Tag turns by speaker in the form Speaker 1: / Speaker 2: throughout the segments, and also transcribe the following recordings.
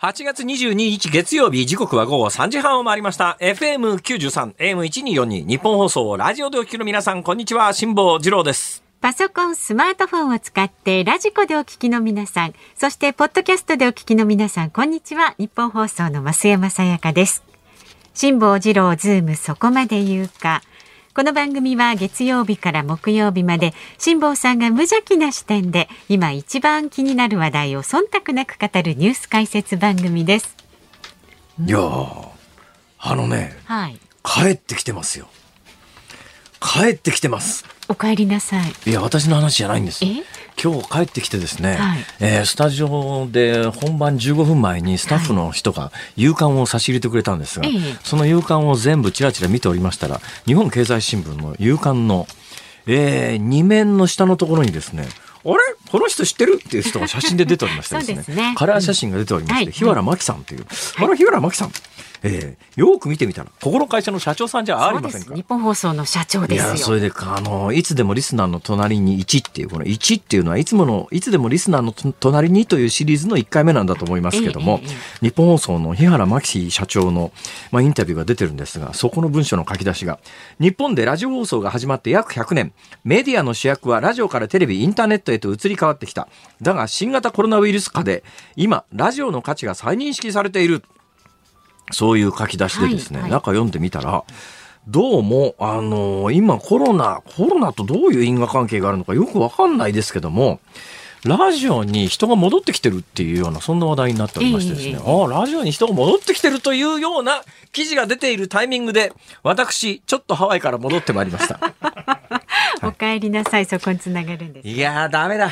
Speaker 1: 8月22日月曜日、時刻は午後3時半を回りました。FM93、AM1242、ニッポン放送、ラジオでお聞きの皆さん、こんにちは、辛坊治郎です。
Speaker 2: パソコン、スマートフォンを使ってラジコでお聞きの皆さん、そしてポッドキャストでお聞きの皆さん、こんにちは。ニッポン放送の増山さやかです。辛坊治郎ズームそこまで言うか。この番組は月曜日から木曜日まで辛坊さんが無邪気な視点で今一番気になる話題を忖度なく語るニュース解説番組です。
Speaker 1: いやー、あのね、
Speaker 2: はい。
Speaker 1: 帰ってきてますよ。帰ってきてます。
Speaker 2: お帰りなさい。
Speaker 1: いや、私の話じゃないんです。
Speaker 2: え？
Speaker 1: 今日帰ってきてですね、
Speaker 2: はい。
Speaker 1: えースタジオで本番15分前にスタッフの人が夕刊を差し入れてくれたんですが、
Speaker 2: ええ。
Speaker 1: その夕刊を全部ちらちら見ておりましたら、日本経済新聞の夕刊の、えー、2面の下のところにですね、あれ？この人知ってる？っていう人が写真で出ておりましてですね。
Speaker 2: すね。
Speaker 1: カラー写真が出ておりまして、
Speaker 2: うん
Speaker 1: 日原真紀さんという。あら、日原真紀さん。えー、よく見てみたら、ここの会社の社長さんじゃありませんか？
Speaker 2: そうです。日本放送の社長ですよ。
Speaker 1: いや、それで、あの、いつでもリスナーの隣に1っていう、この1っていうのは、いつもの、いつでもリスナーのと隣にというシリーズの1回目なんだと思いますけども、
Speaker 2: えええ
Speaker 1: 日本放送の日原真紀社長の、まあ、インタビューが出てるんですが、そこの文章の書き出しが、日本でラジオ放送が始まって約100年、メディアの主役はラジオからテレビ、インターネットへと移り変わってきた。だが、新型コロナウイルス禍で、今、ラジオの価値が再認識されている。そういう書き出しでですね、
Speaker 2: はいはい
Speaker 1: 中読んでみたら、どうも、あの今コロナ、コロナとどういう因果関係があるのかよくわかんないですけども、ラジオに人が戻ってきてるっていうような、そんな話題になっておりましてですね、
Speaker 2: ええ
Speaker 1: ああ、ラジオに人が戻ってきてるというような記事が出ているタイミングで、私、ちょっとハワイから戻ってまいりました。
Speaker 2: お帰りなさい。そこにつながるんです。
Speaker 1: いやー、ダメだ。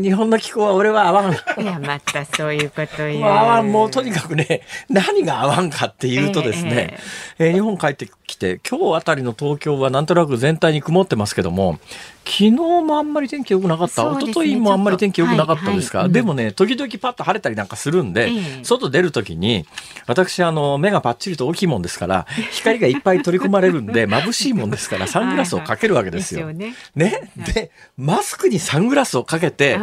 Speaker 1: 日本の気候は俺は合わん。
Speaker 2: いや、またそういうこと言う。
Speaker 1: 合わん、もうとにかくね、何が合わんかっていうとですね、えー日本帰ってきて、今日あたりの東京はなんとなく全体に曇ってますけども、昨日もあんまり天気良くなかった、
Speaker 2: ね
Speaker 1: 一昨日もあんまり天気良くなかったですが、
Speaker 2: ちょっとはいはいうん
Speaker 1: でもね、時々パッと晴れたりなんかするんで、
Speaker 2: ええ
Speaker 1: 外出るときに、私、あの、目がパッチリと大きいもんですから、光がいっぱい取り込まれるんで、眩しいもんですから、サングラスをかけるわけですよ。
Speaker 2: はいはい
Speaker 1: ね。で、マスクにサングラスをかけて。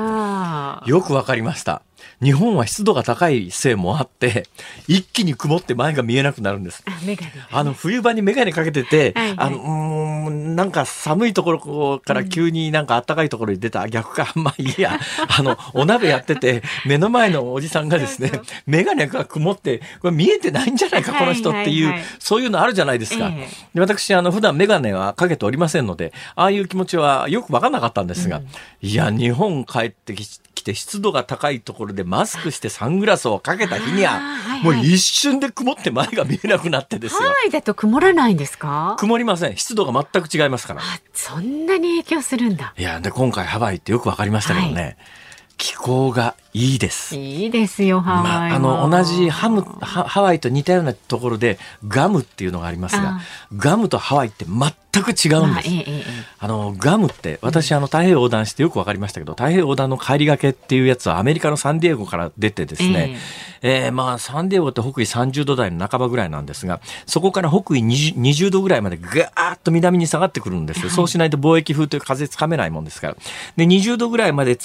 Speaker 1: よくわかりました。日本は湿度が高いせいもあって、一気に曇って前が見えなくなるんです。
Speaker 2: あ、
Speaker 1: の、冬場にメガネかけてて、
Speaker 2: はいはい。
Speaker 1: あの、うーん、なんか寒いところから急になんか暖かいところに出た、逆か、まあいいや、あの、お鍋やってて、目の前のおじさんがですねメガネが曇って、これ見えてないんじゃないか、この人っていう、
Speaker 2: はいはいはい
Speaker 1: そういうのあるじゃないですか。
Speaker 2: え
Speaker 1: 私、あの、普段メガネはかけておりませんので、ああいう気持ちはよくわかんなかったんですが、いや、日本帰ってき来て湿度が高いところでマスクしてサングラスをかけた日には、もう一瞬で曇って前が見えなくなってですよ。
Speaker 2: ハワイだと曇らないんですか？
Speaker 1: 曇りません。湿度が全く違いますから。
Speaker 2: あ、そんなに影響するんだ。
Speaker 1: いや、で、今回ハワイってよくわかりましたけどね、気候がいいです。
Speaker 2: いいですよ、ハワイ
Speaker 1: まあ、あの、同じハム、ハハワイと似たようなところで、ガムっていうのがありますが
Speaker 2: あ、
Speaker 1: ガムとハワイって全く違うんです。
Speaker 2: まあえええええ
Speaker 1: あの、ガムって、私、あの、太平洋横断してよくわかりましたけど、太平洋横断の帰りがけっていうやつはアメリカのサンディエゴから出てですね、えーまあ、サンディエゴって北緯30度台の半ばぐらいなんですが、そこから北緯 20, 20度ぐらいまでガーッと南に下がってくるんですよ。そうしないと貿易風という風つかめないもんですから。で、20度ぐらいまで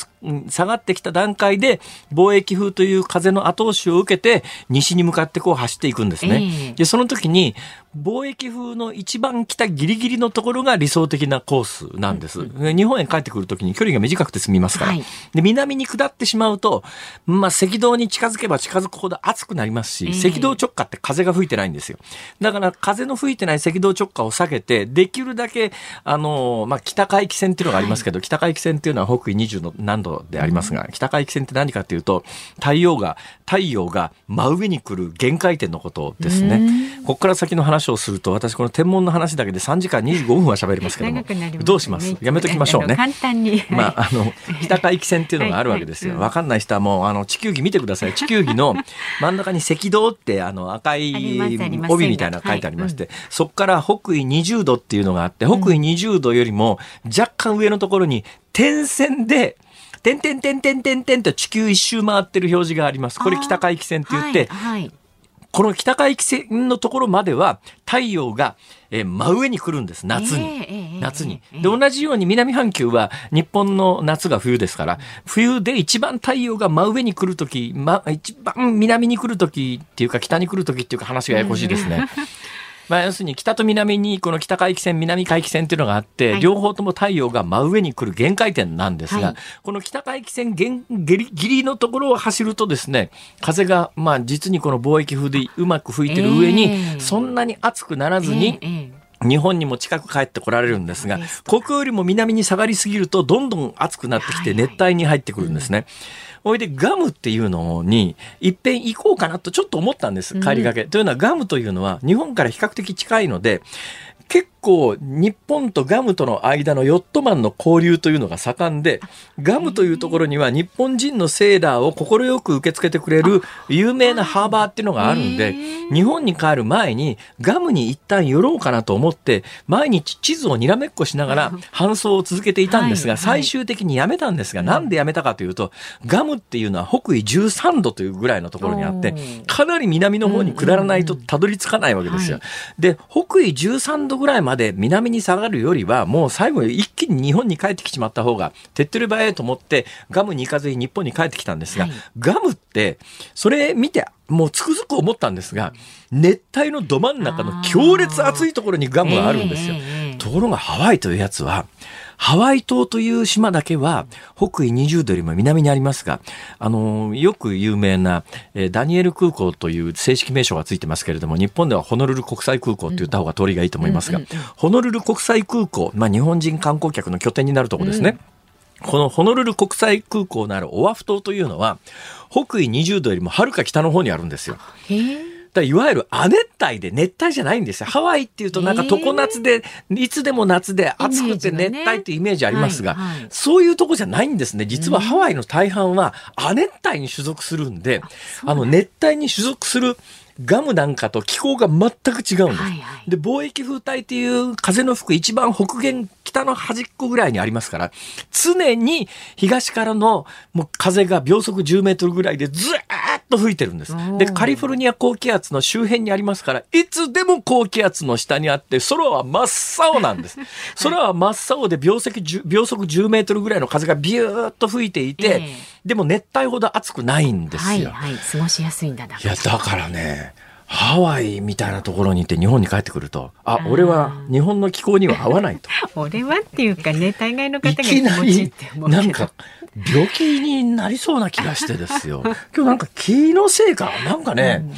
Speaker 1: 下がってきた段階で、貿易風という風の後押しを受けて、西に向かってこう走っていくんですね。
Speaker 2: ええ
Speaker 1: で、その時に、貿易風の一番北ギリギリのところが理想的なコースなんです。で日本へ帰ってくる時に距離が短くて済みますから。
Speaker 2: はい
Speaker 1: で、南に下ってしまうと、まあ、赤道に近づけば近づくほど暑くなりますし、
Speaker 2: ええ
Speaker 1: 赤道直下って風が吹いてないんですよ。だから、風の吹いてない赤道直下を避けて、できるだけ、あの、まあ、北海域線っていうのがありますけど、北海域線っていうのは北緯20の何度でありますが、北海域線って何かっていうと、太陽が、太陽が真上に来る限界点のことですね。ここから先の話をすると、私この天文の話だけで3時間25分は喋りますけども
Speaker 2: ね
Speaker 1: どうします？やめときましょうね。
Speaker 2: 簡単に。
Speaker 1: まあ、あの、北海域線っていうのがあるわけですよ。
Speaker 2: はいはい
Speaker 1: わかんない人はもう、あの、地球儀見てください。地球儀の真ん中に赤道って、あの、赤い帯みたいなのが書いてありまして、そこから北緯20度っていうのがあって、北緯20度よりも若干上のところに点線で、点点点点点点と地球一周回ってる表示があります。これ北海域線って言って、
Speaker 2: はいはい
Speaker 1: この北海汽線のところまでは太陽がえー、真上に来るんです夏に、えー、夏に。で同じように南半球は日本の夏が冬ですから冬で一番太陽が真上に来る時、ま、一番南に来る時っていうか北に来る時っていうか話がややこしいですね。まあ、要するに北と南にこの北海域線南海域線っていうのがあって、はい、両方とも太陽が真上に来る限界点なんですが、はい、この北海域線ギリギリのところを走るとですね風がまあ実にこの貿易風でうまく吹いてる上に、そんなに暑くならずに、えーえ。ー日本にも近く帰ってこられるんですが、ここよりも南に下がりすぎると、どんどん暑くなってきて熱帯に入ってくるんですね。おいでガムっていうのにいっぺん行こうかなとちょっと思ったんです。帰りがけ、うん、というのはガムというのは日本から比較的近いので結構日本とガムとの間のヨットマンの交流というのが盛んでガムというところには日本人のセーラーを快く受け付けてくれる有名なハーバーっていうのがあるんで日本に帰る前にガムに一旦寄ろうかなと思って毎日地図をにらめっこしながら搬送を続けていたんですが最終的にやめたんですがなんでやめたかというとガムっていうのは北緯13度というぐらいのところにあってかなり南の方に下らないとたどり着かないわけですよ。で北緯13度ぐらいまで南に下がるよりはもう最後一気に日本に帰ってきちまった方が手っ取り早いと思ってガムに行かずに日本に帰ってきたんですが、はい、ガムってそれ見てもうつくづく思ったんですが熱帯のど真ん中の強烈暑いところにガムがあるんですよ。ところがハワイというやつはハワイ島という島だけは北緯20度よりも南にありますが、あの、よく有名な、えー、ダニエル空港という正式名称がついてますけれども、日本ではホノルル国際空港って言った方が通りがいいと思いますが、ホノルル国際空港、まあ日本人観光客の拠点になるところですね。うん、このホノルル国際空港のあるオアフ島というのは、北緯20度よりもはるか北の方にあるんですよ。へーだいわゆる亜熱帯で熱帯じゃないんですよ。ハワイっていうとなんか常夏で、いつでも夏で暑くて熱帯っていうイメージありますが、そういうとこじゃないんですね。実はハワイの大半は亜熱帯に所属するんで、あの熱帯に所属するガムなんかと気候が全く違うんです。はいはい、で、貿易風帯っていう風の吹く一番北限、北の端っこぐらいにありますから、常に東からのもう風が秒速10メートルぐらいでずーっと吹いてるんです。で、カリフォルニア高気圧の周辺にありますから、いつでも高気圧の下にあって、空は真っ青なんです。空は真っ青で秒速 ,10 秒速10メートルぐらいの風がビューッと吹いていて、えー、でも熱帯ほど暑くないんですよ。
Speaker 2: はい、はい、過ごしやすいんだ
Speaker 1: いや、だからね、ハワイみたいなところに行って日本に帰ってくると、あ、俺は日本の気候には合わないと。
Speaker 2: 俺はっていうかね、大概の方が気持ちいいって思う
Speaker 1: なんか、病気になりそうな気がしてですよ。今日なんか気のせいか、なんかね、うん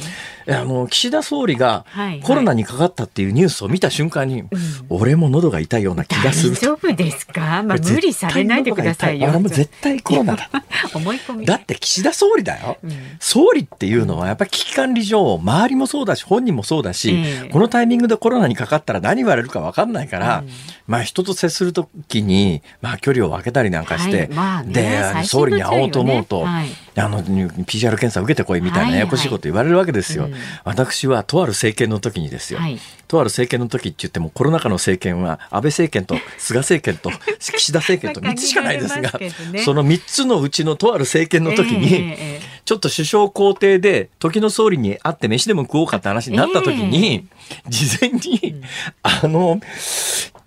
Speaker 1: あの岸田総理がコロナにかかったっていうニュースを見た瞬間に、はいはい、俺も喉が痛いような気がする。
Speaker 2: 大丈夫ですか、まあ、無理されないでくださいよ。
Speaker 1: 俺も絶対コロナだ。
Speaker 2: 思い込み
Speaker 1: だって岸田総理だよ、うん、総理っていうのはやっぱり危機管理上周りもそうだし本人もそうだし、え。ー、このタイミングでコロナにかかったら何言われるか分かんないから、うん、まあ人と接するときに、まあ、距離を空けたりなんかして、はい。まあね、で総理に会おうと思うと、はい、あの PCR 検査受けてこいみたいなややこしいこと言われるわけですよ。はいはいうん、私はとある政権の時にですよ、はい、とある政権の時って言ってもコロナ禍の政権は安倍政権と菅政権と 岸田政権と3つしかないですがね、その3つのうちのとある政権の時に、えー、ちょっと首相公邸で時の総理に会って飯でも食おうかって話になった時に、えー、事前に、あの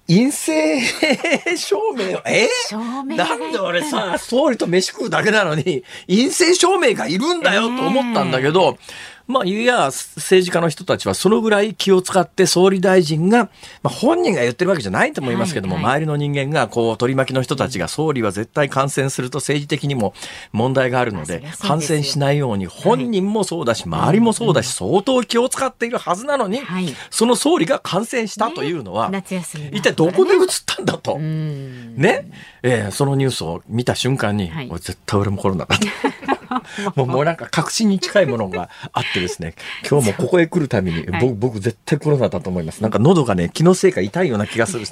Speaker 1: 陰性証明え？ー、なんで俺さ、総理と飯食うだけなのに、陰性証明がいるんだよと思ったんだけど、まあ、いや、政治家の人たちはそのぐらい気を使って総理大臣が、まあ、本人が言ってるわけじゃないと思いますけども、はいはい、周りの人間が、こう、取り巻きの人たちが総理は絶対感染すると政治的にも問題があるので、感染しないように本人もそうだし、周りもそうだし、相当気を使っているはずなのに、その総理が感染したというのは、一体どこで移ったんだと。ね。えー、そのニュースを見た瞬間に、絶対俺もコロナだと。もうもうなんか確信に近いものがあってですね、今日もここへ来るたびに、僕、僕絶対コロナだと思います。なんか喉がね、気のせいか痛いような気がする。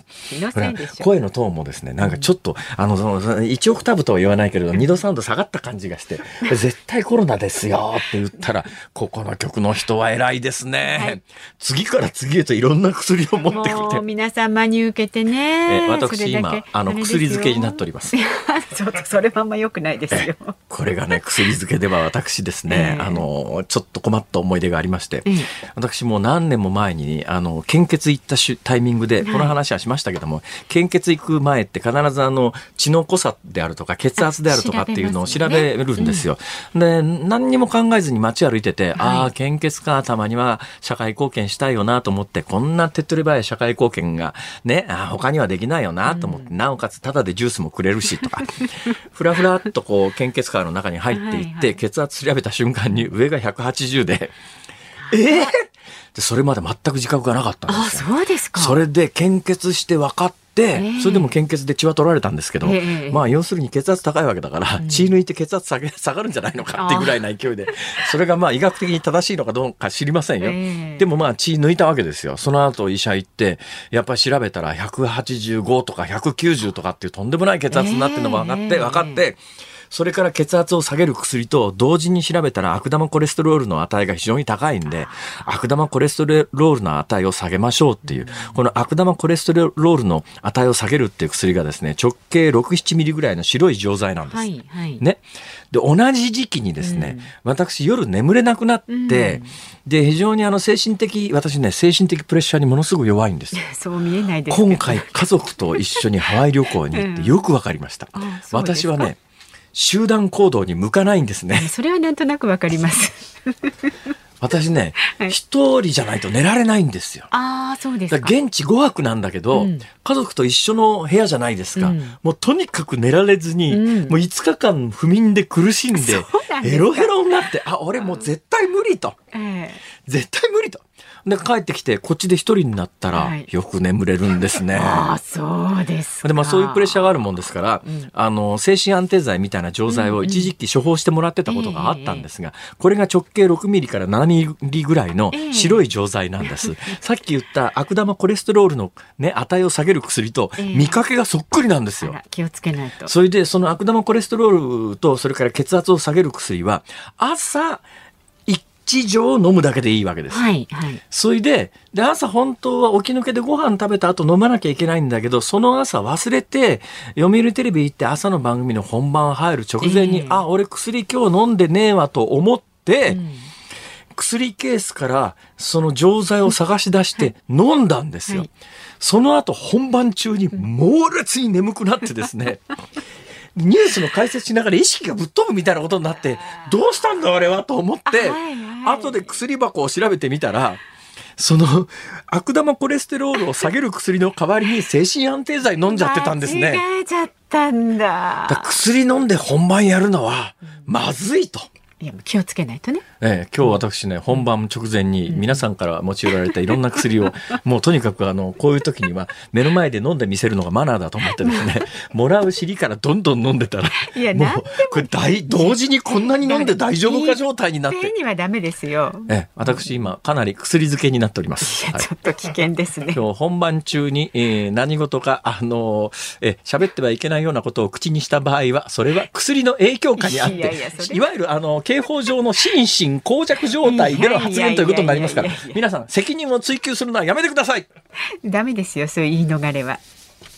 Speaker 1: 声のトーンもですね、なんかちょっと、あの、その、1オクターブとは言わないけれど、2度3度下がった感じがして、絶対コロナですよって言ったら、ここの局の人は偉いですね。はい、次から次へといろんな薬を持ってきて。
Speaker 2: 皆さん真に受けてね。
Speaker 1: え私今、あの、薬漬けになっております。
Speaker 2: ちょっとそれはあんま良くないですよ。
Speaker 1: これがね、薬薬漬けでは私ですね、
Speaker 2: えー
Speaker 1: あの、ちょっと困った思い出がありまして、
Speaker 2: ええ。
Speaker 1: 私もう何年も前に、あの、献血行ったしタイミングで、
Speaker 2: はい。
Speaker 1: この話はしましたけども、献血行く前って必ずあの、血の濃さであるとか、血圧であるとかっていうのを調
Speaker 2: あ調べますよね。
Speaker 1: べるんですよ。で、何にも考えずに街歩いてて、ああ、献血か、たまには社会貢献したいよなと思って、こんな手っ取り早い社会貢献がね、あー他にはできないよなと思って、なおかつタダでジュースもくれるしとか、ふらふらっとこう、献血カーの中に入っていって、
Speaker 2: はいはい。
Speaker 1: 血圧調べた瞬間に上が180で、えー？で、それまで全く自覚がなかったん
Speaker 2: あ
Speaker 1: ですよ。
Speaker 2: そうですか。
Speaker 1: それで献血して分かって、
Speaker 2: ええ
Speaker 1: それでも献血で血は取られたんですけど、
Speaker 2: ええ
Speaker 1: まあ要するに血圧高いわけだから、血抜いて血圧下げ 下がるんじゃないのかってぐらいな勢いで、それがまあ医学的に正しいのかどうか知りませんよ。
Speaker 2: ええ
Speaker 1: でもまあ血抜いたわけですよ。その後医者行って、やっぱり調べたら185とか190とかっていうとんでもない血圧になってるのも分かって、
Speaker 2: ええ
Speaker 1: 分かって、それから血圧を下げる薬と同時に調べたら悪玉コレステロールの値が非常に高いんで、悪玉コレステロールの値を下げましょうっていう、この悪玉コレステロールの値を下げるっていう薬がですね、直径6、7ミリぐらいの白い錠剤なんです。
Speaker 2: はいはい
Speaker 1: ね。で、同じ時期にですね、私夜眠れなくなって、で、非常にあの精神的、私ね、精神的プレッシャーにものすごく弱いんですよ。
Speaker 2: そう見えないです
Speaker 1: 今回家族と一緒にハワイ旅行に行ってよくわかりました。
Speaker 2: うですか
Speaker 1: 私はね、集団行動に向かないんですね。
Speaker 2: それはなんとなくわかります
Speaker 1: 私ね
Speaker 2: はい、
Speaker 1: 一、人じゃないと寝られないんですよ。
Speaker 2: ああそうです
Speaker 1: 現地5泊なんだけど、
Speaker 2: うん
Speaker 1: 家族と一緒の部屋じゃないですか。
Speaker 2: うん
Speaker 1: もうとにかく寝られずに、
Speaker 2: うん
Speaker 1: もう5日間不眠で苦しんでヘロヘロになって、あ、俺もう絶対無理と。
Speaker 2: え
Speaker 1: 絶対無理と。で、帰ってきて、こっちで一人になったら
Speaker 2: はい、
Speaker 1: よく眠れるんですね。
Speaker 2: えああそうですか。
Speaker 1: で、まあそういうプレッシャーがあるもんですから、
Speaker 2: うん。
Speaker 1: あの、精神安定剤みたいな錠剤を一時期処方してもらってたことがあったんですが、これが直径6ミリから7ミリぐらいの
Speaker 2: ええ。
Speaker 1: 白い錠剤なんです。さっき言った悪玉コレステロールのね、値を下げる薬と
Speaker 2: ええ。
Speaker 1: 見かけがそっくりなんですよ。
Speaker 2: あら気をつけないと。
Speaker 1: それで、その悪玉コレステロールと、それから血圧を下げる薬は、朝、1錠飲むだけでいいわけです。
Speaker 2: はいはい。
Speaker 1: それで、で、朝本当は起き抜けでご飯食べた後飲まなきゃいけないんだけど、その朝忘れて、読売テレビ行って朝の番組の本番入る直前に、
Speaker 2: ええ。
Speaker 1: あ、俺薬今日飲んでねえわと思って、
Speaker 2: うん。
Speaker 1: 薬ケースからその錠剤を探し出して飲んだんですよ。
Speaker 2: はい。
Speaker 1: その後本番中に猛烈に眠くなってですね、ニュースの解説しながら意識がぶっ飛ぶみたいなことになって、どうしたんだ俺はと思って、後で薬箱を調べてみたら、その悪玉コレステロールを下げる薬の代わりに精神安定剤飲んじゃってたんですね。
Speaker 2: 間違えちゃったんだ
Speaker 1: だ薬飲んで本番やるのはまずいと。
Speaker 2: いや気をつけないとね。
Speaker 1: ええ、今日私ね、本番直前に皆さんから持ち寄られたいろんな薬を、もうとにかくあの、こういう時には目の前で飲んでみせるのがマナーだと思ってですね、もらう尻からどんどん飲んでたら、
Speaker 2: いやも、
Speaker 1: これ大、同時にこんなに飲んで大丈夫か状態になって、
Speaker 2: にはダメですよ。
Speaker 1: ええ、私今かなり薬漬けになっておりま
Speaker 2: い
Speaker 1: す。はい。
Speaker 2: やちょっと危険ですね。
Speaker 1: 今日本番中に、えー何事か、あのーえー喋ってはいけないようなことを口にした場合は、それは薬の影響下にあって、
Speaker 2: い
Speaker 1: わゆる、あの、刑法上の心神耗弱状態での発言ということになりますから皆さん、責任を追及するのはやめてください
Speaker 2: ダメですよそういう言い逃れは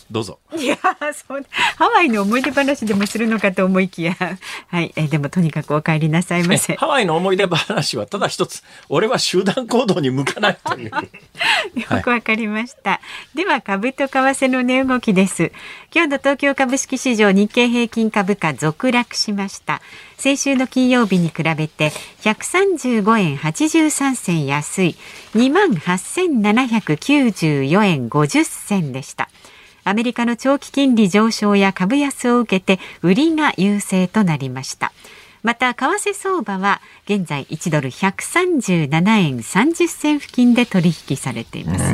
Speaker 1: どうぞ。
Speaker 2: いやそうハワイの思い出話でもするのかと思いきやはいえでもとにかくお帰りなさいま
Speaker 1: え
Speaker 2: せ
Speaker 1: ハワイの思い出話はただ一つ、俺は集団行動に向かないという。
Speaker 2: よくわかりました。では株と為替の値動きです。今日の東京株式市場日経平均株価続落しました。先週の金曜日に比べて135円83銭安い28,794円50銭でした。アメリカの長期金利上昇や株安を受けて売りが優勢となりました。また為替相場は現在1ドル137円30銭付近で取引されています。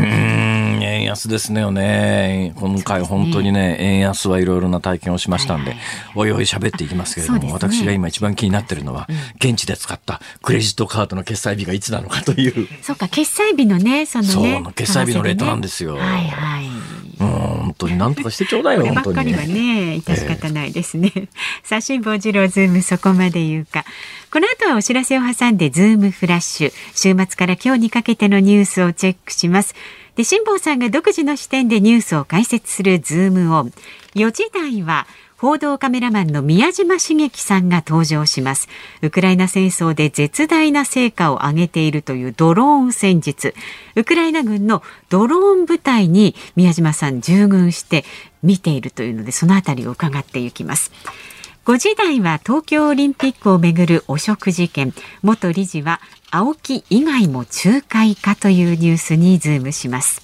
Speaker 1: 安ですねよね。今回本当にね、円安はいろいろな体験をしましたんで、おいおい喋っていきますけれども、私が今一番気になってるのは、現地で使ったクレジットカードの決済日がいつなのかという、
Speaker 2: そうか決済日のねそのね
Speaker 1: そう決済日のレートなんですよ。
Speaker 2: はいはい。
Speaker 1: うん、本当になんとかしてちょうだいよ、
Speaker 2: これば
Speaker 1: 本当に
Speaker 2: っかりはね、致し方ないですね。さあ、辛坊治郎ズームそこまで言うか。この後はお知らせを挟んでズームフラッシュ。週末から今日にかけてのニュースをチェックします。で、辛坊さんが独自の視点でニュースを解説するズームオン。4時台は、報道カメラマンの宮島茂樹さんが登場します。ウクライナ戦争で絶大な成果を上げているというドローン戦術。ウクライナ軍のドローン部隊に宮島さん従軍して見ているというのでそのあたりを伺っていきます。5時台は東京オリンピックをめぐる汚職事件。元理事は青木以外も仲介かというニュースにズームします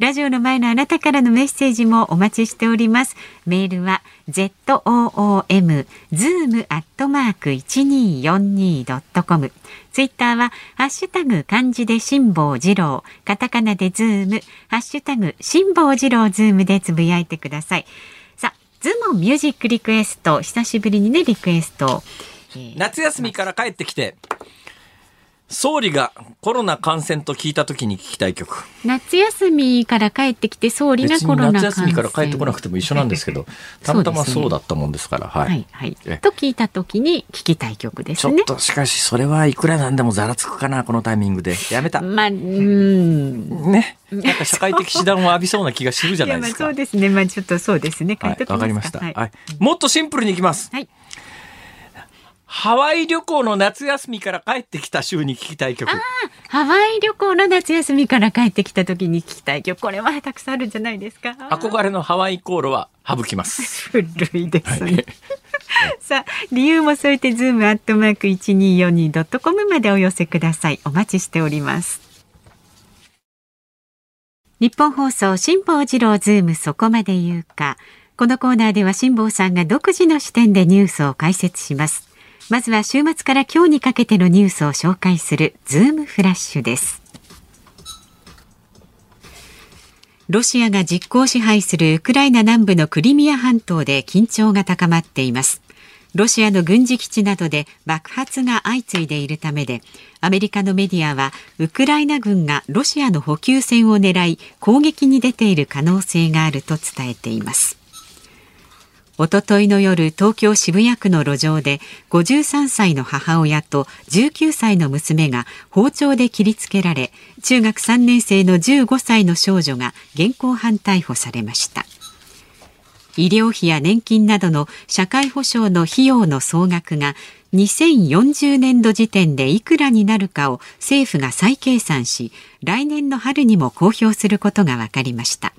Speaker 2: ラジオの前のあなたからのメッセージもお待ちしております。メールは zoom zoom アットマーク一二四二ドットコム。ツイッターはハッシュタグ漢字で辛坊治郎、カタカナでズーム、ハッシュタグ辛坊治郎ズームでつぶやいてください。さあ、ズームオンミュージックリクエスト、久しぶりにねリクエスト。
Speaker 1: 夏休みから帰ってきて。総理がコロナ感染と聞いたときに聞きたい曲。
Speaker 2: 夏休みから帰ってきて総理がコロナ
Speaker 1: 夏休みから帰ってこなくても一緒なんですけど、たまたまそうだったもんですから。はい。
Speaker 2: はい、はい。と聞いたときに聞きたい曲ですね。
Speaker 1: ちょっとしかしそれはいくらなんでもざらつくかな、このタイミングで。やめた。
Speaker 2: まあ、うん。
Speaker 1: ね。なんか社会的指導を浴びそうな気がするじゃないですか。
Speaker 2: そうですね。まあちょっとそうですね。
Speaker 1: わ、はい、かりました、はい。はい。もっとシンプルにいきます。はい。ハワイ旅行の夏休みから帰ってきた週に聞きたい曲。
Speaker 2: ハワイ旅行の夏休みから帰ってきた時に聞きたい曲。これはたくさんあるんじゃないですか？
Speaker 1: 憧れのハワイ航路は省きます。
Speaker 2: 古いですね。はい、さあ、理由も添えてズームアットマーク一二四二ドットコムまでお寄せください。お待ちしております。ニッポン放送辛坊治郎ズームそこまで言うか。このコーナーでは辛坊さんが独自の視点でニュースを解説します。まずは週末から今日にかけてのニュースを紹介するズームフラッシュです。ロシアが実効支配するウクライナ南部のクリミア半島で緊張が高まっています。ロシアの軍事基地などで爆発が相次いでいるためでアメリカのメディアはウクライナ軍がロシアの補給線を狙い攻撃に出ている可能性があると伝えています。おとといの夜、東京渋谷区の路上で53歳の母親と19歳の娘が包丁で切りつけられ、中学3年生の15歳の少女が現行犯逮捕されました。医療費や年金などの社会保障の費用の総額が2040年度時点でいくらになるかを政府が再計算し、来年の春にも公表することが分かりました。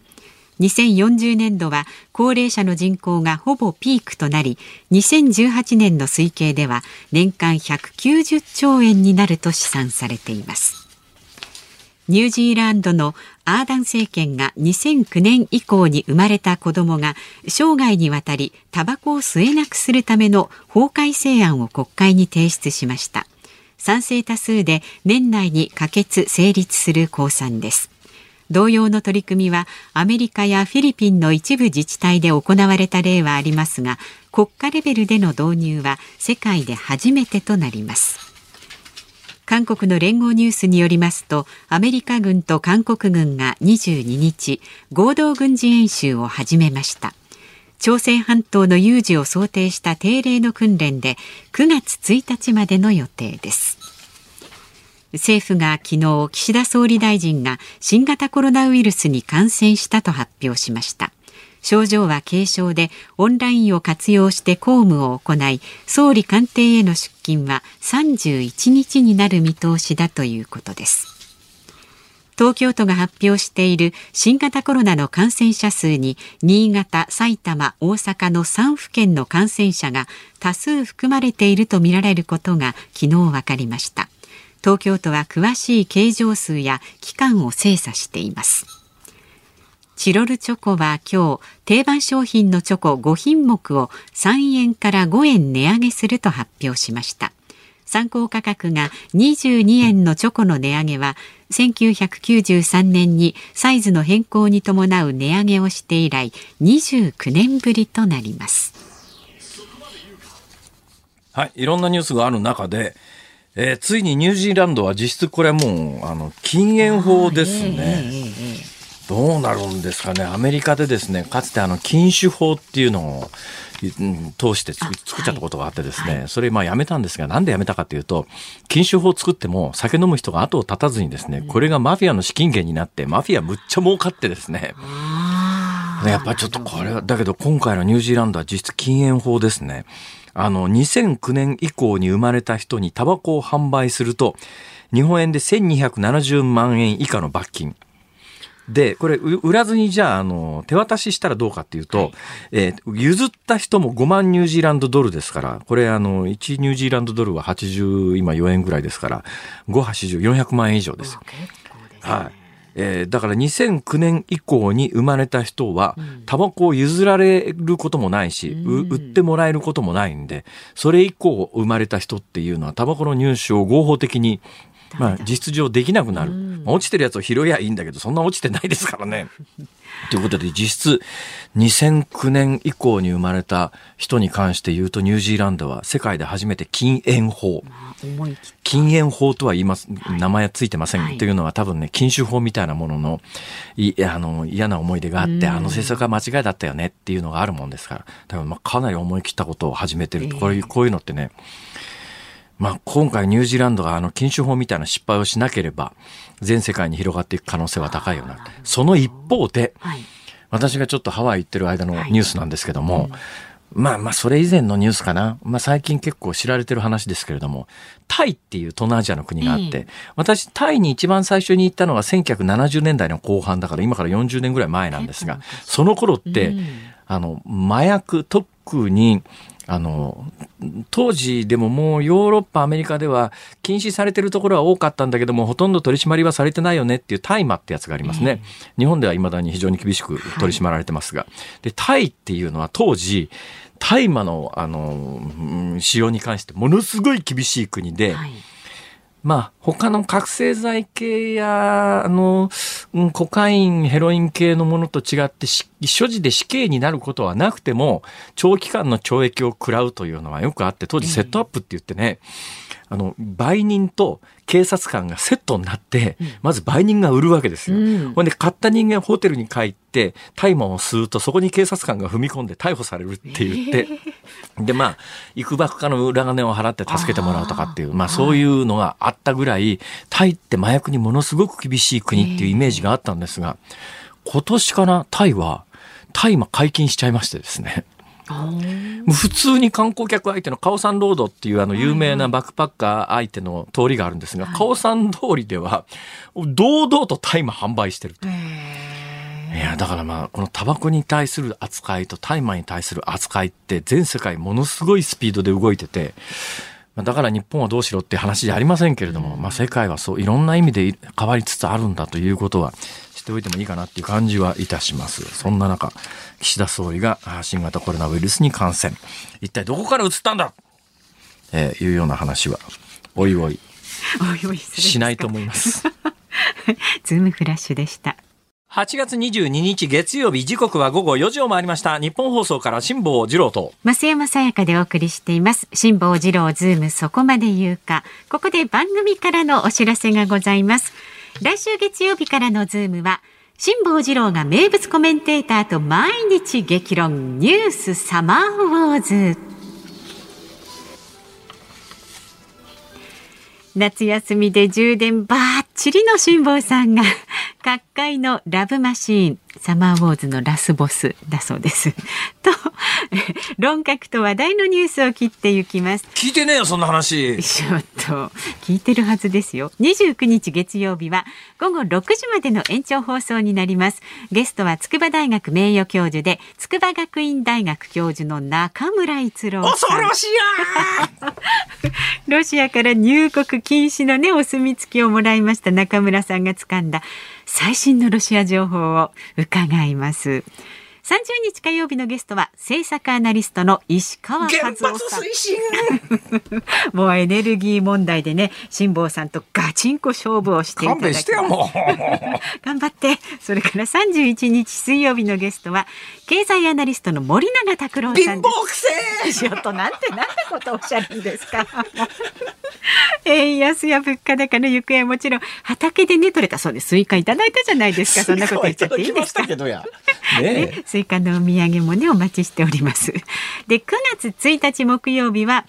Speaker 2: 2040年度は高齢者の人口がほぼピークとなり2018年の推計では年間190兆円になると試算されています。ニュージーランドのアーダン政権が2009年以降に生まれた子どもが生涯にわたりタバコを吸えなくするための法改正案を国会に提出しました。賛成多数で年内に可決成立する公算です。同様の取り組みはアメリカやフィリピンの一部自治体で行われた例はありますが国家レベルでの導入は世界で初めてとなります。韓国の連合ニュースによりますとアメリカ軍と韓国軍が22日合同軍事演習を始めました。朝鮮半島の有事を想定した定例の訓練で9月1日までの予定です。政府が昨日岸田総理大臣が新型コロナウイルスに感染したと発表しました。症状は軽症でオンラインを活用して公務を行い総理官邸への出勤は31日になる見通しだということです。東京都が発表している新型コロナの感染者数に新潟、埼玉、大阪の3府県の感染者が多数含まれているとみられることが昨日分かりました。東京都は詳しい計上数や期間を精査しています。チロルチョコは今日定番商品のチョコ5品目を3円から5円値上げすると発表しました。参考価格が22円のチョコの値上げは1993年にサイズの変更に伴う値上げをして以来29年ぶりとなります。
Speaker 1: はい、いろんなニュースがある中でえー、ついにニュージーランドは実質これはもうあの禁煙法ですね。どうなるんですかね。アメリカでですね、かつてあの禁酒法っていうのを、通して作っちゃったことがあってですね、はい、それまあやめたんですが、なんでやめたかというと、禁酒法を作っても酒飲む人が後を絶たずにですね、これがマフィアの資金源になって、マフィアむっちゃ儲かってですね、やっぱりちょっとこれは、だけど今回のニュージーランドは実質禁煙法ですね。あの、2009年以降に生まれた人にタバコを販売すると、日本円で1270万円以下の罰金。で、これ、売らずにじゃあ、あの、手渡ししたらどうかっていうと、はい、えー、譲った人も5万ニュージーランドドルですから、これ、あの、1ニュージーランドドルは80、今4円ぐらいですから、5、80、400万円以上です。はい。えー、だから2009年以降に生まれた人は、タバコを譲られることもないし、うん、売ってもらえることもないんで、それ以降生まれた人っていうのは、タバコの入手を合法的にまあ、実上できなくなる、まあ、落ちてるやつを拾いやいいんだけどそんな落ちてないですからね。ということで実質2009年以降に生まれた人に関して言うとニュージーランドは世界で初めて禁煙法。禁煙法とは言い。ます、名前はついてません、はい、というのは多分ね禁酒法みたいなもののいあの嫌な思い出があってあの政策は間違いだったよねっていうのがあるもんですから。多分まあかなり思い切ったことを始めてるこういうこういうのってねまあ、今回ニュージーランドがあの禁酒法みたいな失敗をしなければ、全世界に広がっていく可能性は高いよな。その一方で、はい、私がちょっとハワイ行ってる間のニュースなんですけども、はいうん、まあまあ、それ以前のニュースかな。まあ最近結構知られてる話ですけれども、タイっていう東南アジアの国があって、私、タイに一番最初に行ったのが1970年代の後半だから、今から40年ぐらい前なんですが、その頃って、あの、麻薬、特にあの、当時でももうヨーロッパ、アメリカでは禁止されてるところは多かったんだけども、ほとんど取り締まりはされてないよねっていう大麻ってやつがありますね。日本では未だに非常に厳しく取り締まられてますが。はい、で、タイっていうのは当時、大麻の、あの、使用に関してものすごい厳しい国で、はいまあ、他の覚醒剤系や、あの、うん、コカイン、ヘロイン系のものと違って、所持で死刑になることはなくても、長期間の懲役を食らうというのはよくあって、当時セットアップって言ってね、あの、売人と警察官がセットになって、まず売人が売るわけですよ。ほ、うん。で、買った人間ホテルに帰って、大麻を吸うと、そこに警察官が踏み込んで逮捕されるって言って、えー、で、まあ、いくばくかの裏金を払って助けてもらうとかっていう、まあそういうのがあったぐらい、タイって麻薬にものすごく厳しい国っていうイメージがあったんですが、今年かな、タイは、大麻解禁しちゃいましてですね。普通に観光客相手のカオサンロードっていうあの有名なバックパッカー相手の通りがあるんですが、カオサン通りでは堂々と大麻販売してると。いや、だからまあ、このタバコに対する扱いと大麻に対する扱いって全世界ものすごいスピードで動いてて、だから日本はどうしろって話じゃありませんけれども、まあ世界はそういろんな意味で変わりつつあるんだということはしておいてもいいかなっていう感じはいたします。そんな中、岸田総理が新型コロナウイルスに感染。一体どこから移ったんだ？えー、いうような話は、おいおい、おいおいしないと思います。
Speaker 2: ズームフラッシュでした。
Speaker 1: 8月22日月曜日時刻は午後4時を回りました日本放送から辛坊治郎と
Speaker 2: 増山さやかでお送りしています辛坊治郎ズームそこまで言うかここで番組からのお知らせがございます来週月曜日からのズームは辛坊治郎が名物コメンテーターと毎日激論ニュースサマーウォーズ。夏休みで充電バッチリの辛坊さんが 各界のラブマシーンサマーウォーズのラスボスだそうです。と、論客と話題のニュースを切っていきます。
Speaker 1: 聞いてねえよ、そんな話。
Speaker 2: ちょっと、聞いてるはずですよ。29日月曜日は午後6時までの延長放送になります。ゲストは筑波大学名誉教授で、筑波学院大学教授の中村逸郎。
Speaker 1: 恐ろしや
Speaker 2: ロシアから入国禁止のね、お墨付きをもらいました中村さんが掴んだ最新のロシア情報を伺います。30日火曜日のゲストは政策アナリストの石川和男さん。もうエネルギー問題でね、辛坊さんとガチンコ勝負をしていただき
Speaker 1: ても
Speaker 2: 頑張って。それから31日水曜日のゲストは経済アナリストの森永卓郎さんです。貧
Speaker 1: 乏
Speaker 2: くせちょっとなんてなんてことおっしゃるんですか。円安や物価高の行方はもちろん畑でね取れたそうです。スイカいただいたじゃないですか。そんなこと言っちゃっていいですか？ね、スイカのお土産もねお待ちしております。で9月1日木曜日は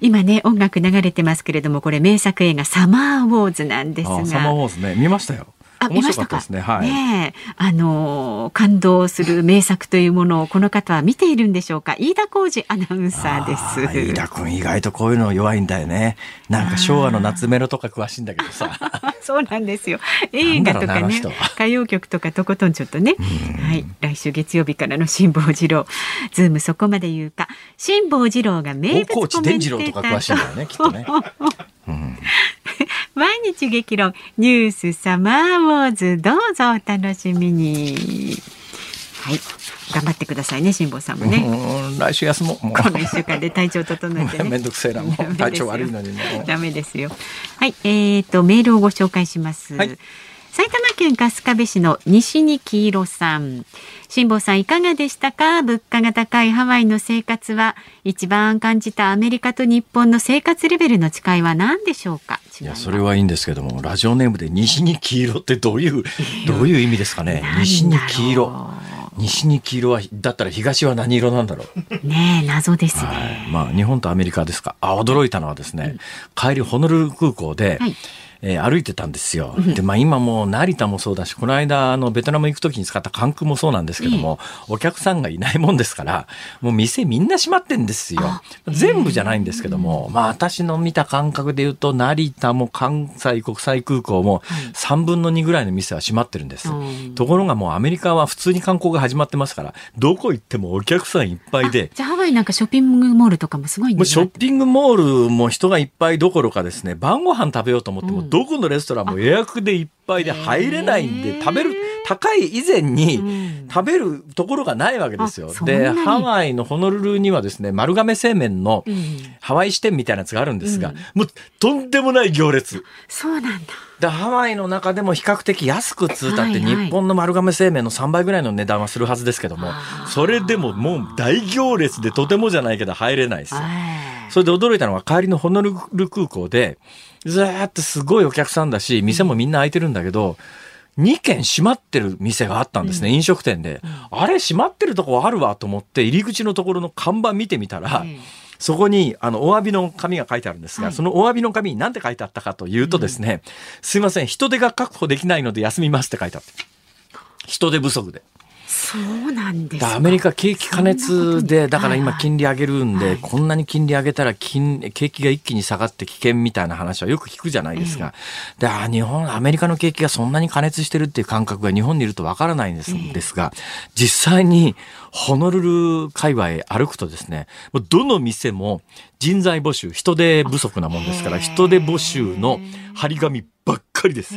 Speaker 2: 今ね音楽流れてますけれどもこれ名作映画サマーウォーズなんですが。
Speaker 1: サマーウォーズね。見ましたよ。面白かったですね。はい。
Speaker 2: ねあのー、感動する名作というものをこの方は見ているんでしょうか。飯田浩司アナウンサーです。
Speaker 1: 飯田君意外とこういうの弱いんだよね。なんか昭和の懐メロとか詳しいんだけどさ。
Speaker 2: そうなんですよ。映画とかね、歌謡曲とかとことんちょっとね。はい。来週月曜日からの辛坊治郎。ズームそこまで言うか。辛坊治郎が名物コメンテーター。
Speaker 1: 伝次郎とか詳しいんだよね、きっとね。
Speaker 2: うん毎日激論ニュースサマーウォーズどうぞお楽しみに。はい。頑張ってくださいね、辛坊さんもね。
Speaker 1: 来週休もう。も
Speaker 2: うこの一週間で体調整えて、ね。
Speaker 1: めんどくせえな、体調悪いのにね。
Speaker 2: ダメですよ。はい、えっ、ー、とメールをご紹介します。はい埼玉県春日部市の西に黄色さん。辛坊さんいかがでしたか？物価が高いハワイの生活は一番感じたアメリカと日本の生活レベルの違いは何でしょうか？
Speaker 1: いやそれはいいんですけどもラジオネームで西に黄色ってどういう どういう意味ですかね？西に黄色。西に黄色はだったら東は何色なんだろ
Speaker 2: う。ね謎ですね、はい、
Speaker 1: まあ日本とアメリカですか。あ驚いたのはですね、うん、帰りホノルル空港で、はいえー、歩いてたんですよ。で、まあ今も成田もそうだし、この間、あの、ベトナム行く時に使った関空もそうなんですけども、お客さんがいないもんですから、もう店みんな閉まってんですよ。全部じゃないんですけども、まあ私の見た感覚で言うと、成田も関西国際空港も3分の2ぐらいの店は閉まってるんです。ところがもうアメリカは普通に観光が始まってますから、どこ行ってもお客さんいっぱいで。
Speaker 2: じゃあハワイなんかショッピングモールとかもすごいん
Speaker 1: ですショッピングモールも人がいっぱいどころかですね、晩ご飯食べようと思っても、どこのレストランも予約でいっぱいで入れないんで、食べる、高い以前に食べるところがないわけですよ。で、ハワイのホノルルにはですね、丸亀製麺のハワイ支店みたいなやつがあるんですが、もうとんでもない行列。
Speaker 2: そうなんだ。
Speaker 1: でハワイの中でも比較的安く通ったって日本の丸亀製麺の3倍ぐらいの値段はするはずですけども、それでももう大行列でとてもじゃないけど入れないです。よ。それで驚いたのは帰りのホノルル空港で、ずーっとすごいお客さんだし、店もみんな開いてるんだけど、2軒閉まってる店があったんですね、飲食店で。あれ閉まってるとこあるわと思って入り口のところの看板見てみたら、そこに、あの、お詫びの紙が書いてあるんですが、はい、そのお詫びの紙に何て書いてあったかというとですね、うん、すいません、人手が確保できないので休みますって書いてあった。人手不足で。
Speaker 2: そうなんです
Speaker 1: アメリカ景気過熱で、だから今金利上げるんで、はい、こんなに金利上げたら金、景気が一気に下がって危険みたいな話はよく聞くじゃないですか。えー、で、あ、日本、アメリカの景気がそんなに過熱してるっていう感覚が日本にいるとわからないんです,、ですが、実際にホノルル界隈歩くとですね、どの店も人材募集、人手不足なもんですから、人手募集の張り紙ばっかりです。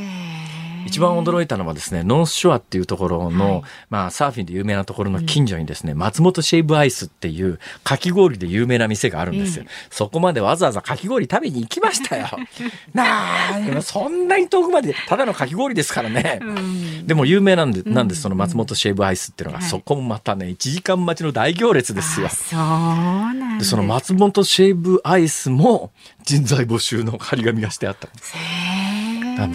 Speaker 1: 一番驚いたのはですね、ノースショアっていうところの、はい、まあサーフィンで有名なところの近所にですね、うん、松本シェイブアイスっていうかき氷で有名な店があるんですよ。うん、そこまでわざわざかき氷食べに行きましたよ。なあ、そんなに遠くまでただのかき氷ですからね。うん、でも有名なんで、なんです、その松本シェイブアイスっていうのが、そこもまたね、1時間待ちの大行列ですよ。
Speaker 2: そうなん
Speaker 1: でその松本シェイブアイスも人材募集の張り紙がしてあった。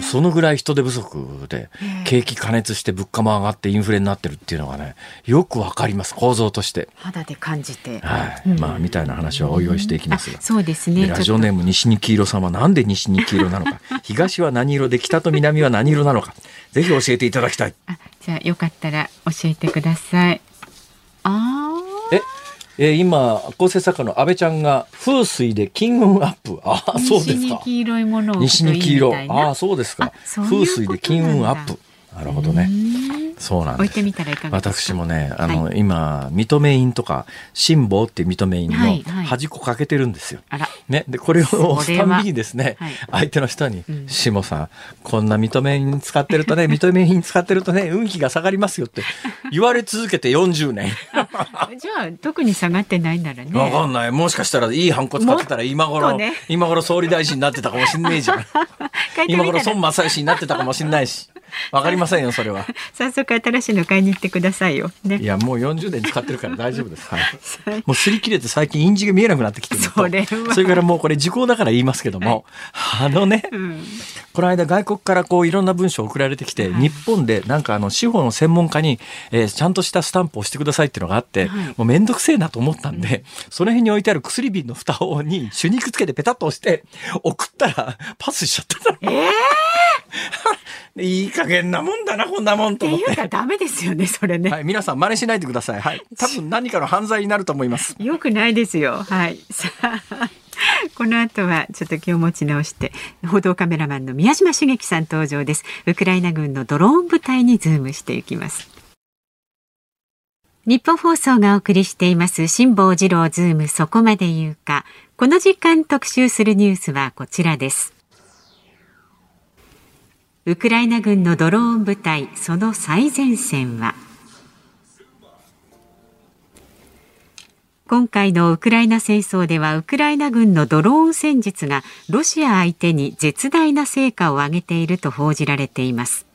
Speaker 1: そのぐらい人手不足で景気過熱して物価も上がってインフレになってるっていうのがねよくわかります。構造として。
Speaker 2: 肌で感じて。
Speaker 1: はい、うん、まあみたいな話はおいおいしていきますが、
Speaker 2: そうですね。
Speaker 1: ラジオネーム西に黄色さんはなんで西に黄色なのか。東は何色で北と南は何色なのか。ぜひ教えていただきたい。
Speaker 2: あじゃあよかったら教えてください。あ
Speaker 1: あええー、今構成作家の安倍ちゃんが風水で金運アップ。ああそうですか。西
Speaker 2: に黄色いものを
Speaker 1: 西に黄色。ああそうですか。風水で金運アップなるほどね。そうなん
Speaker 2: 置いてみたらいかが
Speaker 1: 私もね、あの、はい、今、認め印とか、辛抱っていう認め印の端っこかけてるんですよ。はいはい、ね。で、これを押すたびにですね、相手の人に、し、も、さん、こんな認め印使ってるとね、認め印使ってるとね、運気が下がりますよって言われ続けて40年。じゃ
Speaker 2: あ、特に下がってないならね。
Speaker 1: わかんない。もしかしたらいいハンコ使ってたら今頃、ね、今頃総理大臣になってたかもしんねえじゃん。今頃孫正義になってたかもしんないし。わかりませんよそれは。
Speaker 2: 早速新しいの買いに行ってくださいよ。ね。
Speaker 1: いやもう40年使ってるから大丈夫です。はい。もう擦り切れて最近印字が見えなくなってきてるそれそれからもうこれ時効だから言いますけども、はい、あのね、うん、この間外国からこういろんな文章送られてきて、はい、日本でなんかあの司法の専門家に、えー、ちゃんとしたスタンプをしてくださいっていうのがあって、はい、もうめんどくせえなと思ったんで、その辺に置いてある薬瓶の蓋をに朱肉つけてペタッと押して送ったらパスしちゃった。
Speaker 2: えー
Speaker 1: いい加減なもんだな、こんなもんと思って。
Speaker 2: いうかダメですよね、それね。
Speaker 1: はい、皆さん真似しないでください。はい。多分何かの犯罪になると思います。
Speaker 2: よくないですよ。はい。さあ。この後はちょっと気を持ち直して報道カメラマンの宮嶋茂樹さん登場ですウクライナ軍のドローン部隊にズームしていきますニッポン放送がお送りしています辛坊治郎ズームそこまで言うかこの時間特集するニュースはこちらですウクライナ軍のドローン部隊その最前線は。今回のウクライナ戦争ではウクライナ軍のドローン戦術がロシア相手に絶大な成果を上げていると報じられています。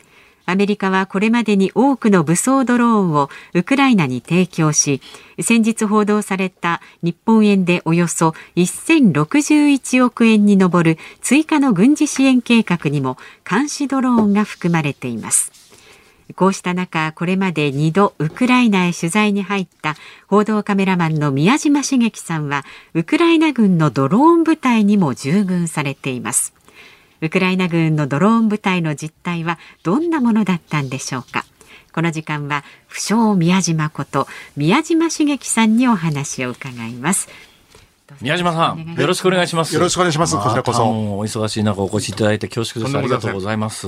Speaker 2: アメリカはこれまでに多くの武装ドローンをウクライナに提供し先日報道された日本円でおよそ1061億円に上る追加の軍事支援計画にも監視ドローンが含まれていますこうした中、これまで2度ウクライナへ取材に入った報道カメラマンの宮島茂樹さんは、ウクライナ軍のドローン部隊にも従軍されています。ウクライナ軍のドローン部隊の実態はどんなものだったんでしょうか？この時間は不詳宮島こと宮島茂樹さんにお話を伺います。
Speaker 1: 宮島さん、よろしくお願いします。
Speaker 3: よろしくお願いします。こちらこそ。
Speaker 1: お忙しい中お越しいただいて恐縮です。ありがとうございます。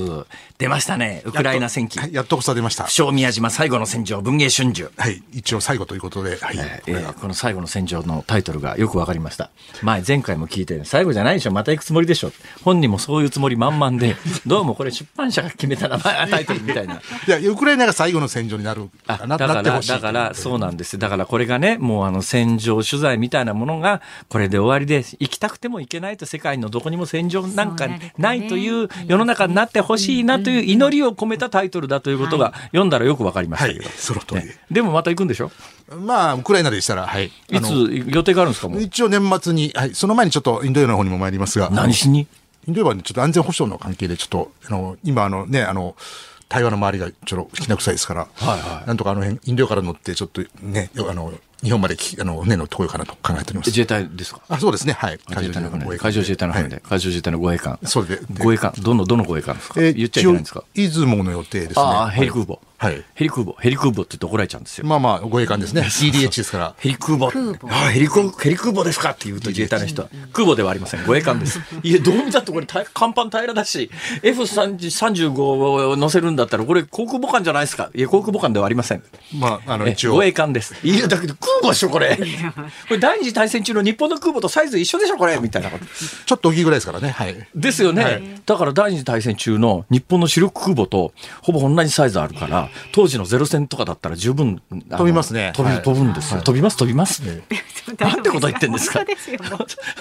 Speaker 1: 出ましたね。ウクライナ戦記。
Speaker 3: やっとこそ出ました。
Speaker 1: 不詳宮島最後の戦場、文藝春秋。
Speaker 3: はい。一応最後ということで、はい。
Speaker 1: えー、この最後の戦場のタイトルがよくわかりました。前、前回も聞いて、最後じゃないでしょ。また行くつもりでしょ。本人もそういうつもり満々で、どうもこれ出版社が決めた名前、タイトルみたいな。い
Speaker 3: や、ウクライナが最後の戦場になる。
Speaker 1: あ、だから、だから、そうなんです。だからこれがね、もうあの戦場取材みたいなものが、これで終わりで、行きたくても行けないと世界のどこにも戦場なんかないという世の中になってほしいなという祈りを込めたタイトルだということが読んだらよくわかりましたけど、はい、その通り、ね、でもまた行くんでしょ？
Speaker 3: まあ、ウクライナでしたら、はい。
Speaker 1: いつ予定があるんですか
Speaker 3: 一応年末に、はい、その前にちょっとインド洋の方にも参りますが。
Speaker 1: 何しに？
Speaker 3: インド洋は、ね、ちょっと安全保障の関係で、ちょっと、あの、今、あのね、あの、台湾の周りがちょっときな臭いですから、はいはい、なんとかあの辺、インド洋から乗って、ちょっとね、あの、日本まであの船の遠いかなと考えております。
Speaker 1: 自衛隊ですか？
Speaker 3: あ、そうですね。はい。
Speaker 1: 海上自衛隊の船で、海上自衛隊の護衛艦。
Speaker 3: それで。
Speaker 1: 護衛艦、どのどの護衛艦ですか？えー、言っちゃいけないんですか？
Speaker 3: 出雲の予定ですね。あ
Speaker 1: あ、ヘリ空母。はい。ヘリ空母、ヘリ空母って言って怒られちゃうんですよ。
Speaker 3: まあまあ、護衛艦ですね。CDH ですから。
Speaker 1: ヘリ空母。ああ、ヘリ空ヘリ空母ですかって言うと自衛隊の人は、空母ではありません。護衛艦です。いや、どう見たってこれ、甲板平らだし、F35 を乗せるんだったら、これ航空母艦じゃないですか。いや、航空母艦ではありません。
Speaker 3: まあ、あの、一応。
Speaker 1: 護衛艦です。いや、だけど空母でしょ、これ。これ第二次大戦中の日本の空母とサイズ一緒でしょ、これみたいなこと。
Speaker 3: ちょっと大きいぐらいですからね。はい。
Speaker 1: ですよね。はい、だから第二次大戦中の日本の主力空母とほぼ同じサイズあるから、当時のゼロ戦とかだったら十分
Speaker 3: 飛びますね。
Speaker 1: 飛び、飛ぶんですよ。飛びます、飛びます。なんてこと言ってんですか。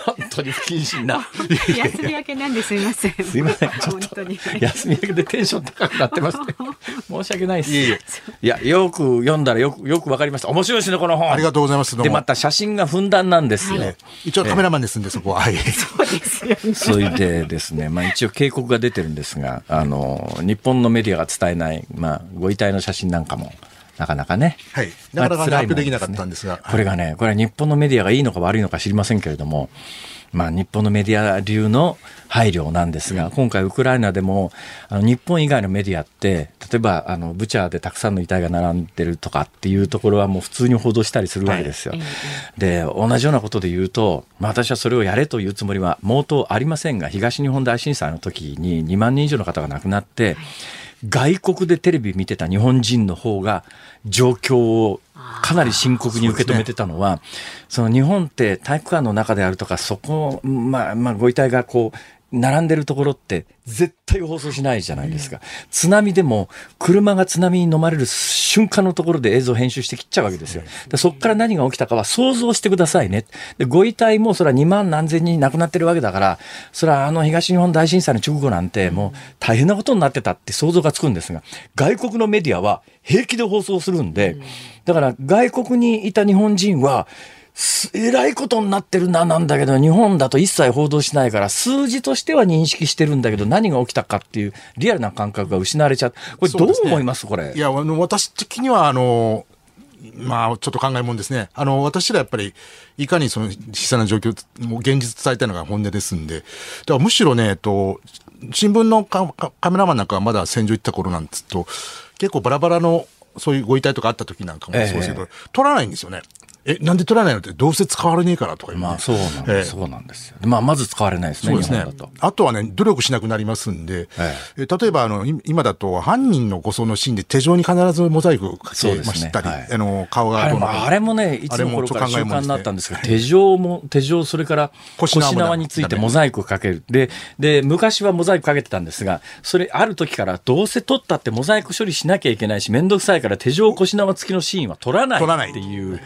Speaker 1: 本当に不謹慎な。
Speaker 2: 休み明けなんですみません。
Speaker 1: すみません。ちょっと休み明けでテンション高くなってまして、申し訳ないです。いや、よく読んだらよく、よくわかりました。面白いですね、この本。
Speaker 3: ありがとうございます。
Speaker 1: で、また写真がふんだんなんですよ。
Speaker 3: 一応カメラマンですんで、そこは。はい。
Speaker 2: そうですよね。
Speaker 1: それでですね、まあ一応警告が出てるんですが、あの、日本のメディアが伝えない、まあ、ご遺体の写真なんかも、なかなかね。
Speaker 3: はい。なかなか発表できなかったんですが。
Speaker 1: これがね、これは日本のメディアがいいのか悪いのか知りませんけれども、まあ、日本のメディア流の配慮なんですが、今回ウクライナでも、あの日本以外のメディアって、例えば、あの、ブチャーでたくさんの遺体が並んでるとかっていうところはもう普通に報道したりするわけですよ。はい、で、同じようなことで言うと、まあ、私はそれをやれというつもりは毛頭ありませんが、東日本大震災の時に2万人以上の方が亡くなって、はい外国でテレビ見てた日本人の方が状況をかなり深刻に受け止めてたのは、その日本って体育館の中であるとか、そこ、まあ、まあ、ご遺体がこう、並んでるところって絶対放送しないじゃないですか。津波でも車が津波に飲まれる瞬間のところで映像編集して切っちゃうわけですよ。でそこから何が起きたかは想像してくださいね。でご遺体もそれは2万何千人亡くなってるわけだから、それはあの東日本大震災の直後なんてもう大変なことになってたって想像がつくんですが、外国のメディアは平気で放送するんで、だから外国にいた日本人は、えらいことになってるな、なんだけど、日本だと一切報道しないから、数字としては認識してるんだけど、何が起きたかっていうリアルな感覚が失われちゃう。これどう思います、ね、これ。
Speaker 3: いや、あの、私的には、あの、まあ、ちょっと考えもんですね。あの、私らやっぱり、いかにその悲惨な状況、もう現実伝えたいのが本音ですんで、だからむしろね、えっと、新聞のカカメラマンなんかはまだ戦場行った頃なんですと、結構バラバラのそういうご遺体とかあった時なんかもそうですけど、ええ、取らないんですよね。え、なんで取らないの？ってどうせ使われねえからとか
Speaker 1: まあそうなんです、え。ー、そうなんですよ。まあまず使われないですね。そうですね。
Speaker 3: あとはね、努力しなくなりますんで、えー、例えばあの、今だと犯人の護送のシーンで手錠に必ずモザイクかけましたり、ね。はい、あの、顔が
Speaker 1: あれもね、いつの頃から習慣になったんですが、手錠も、手錠、それから腰縄についてモザイクかける。で、で、昔はモザイクかけてたんですが、それある時からどうせ取ったってモザイク処理しなきゃいけないし、めんどくさいから手錠腰縄付きのシーンは取らないっていう、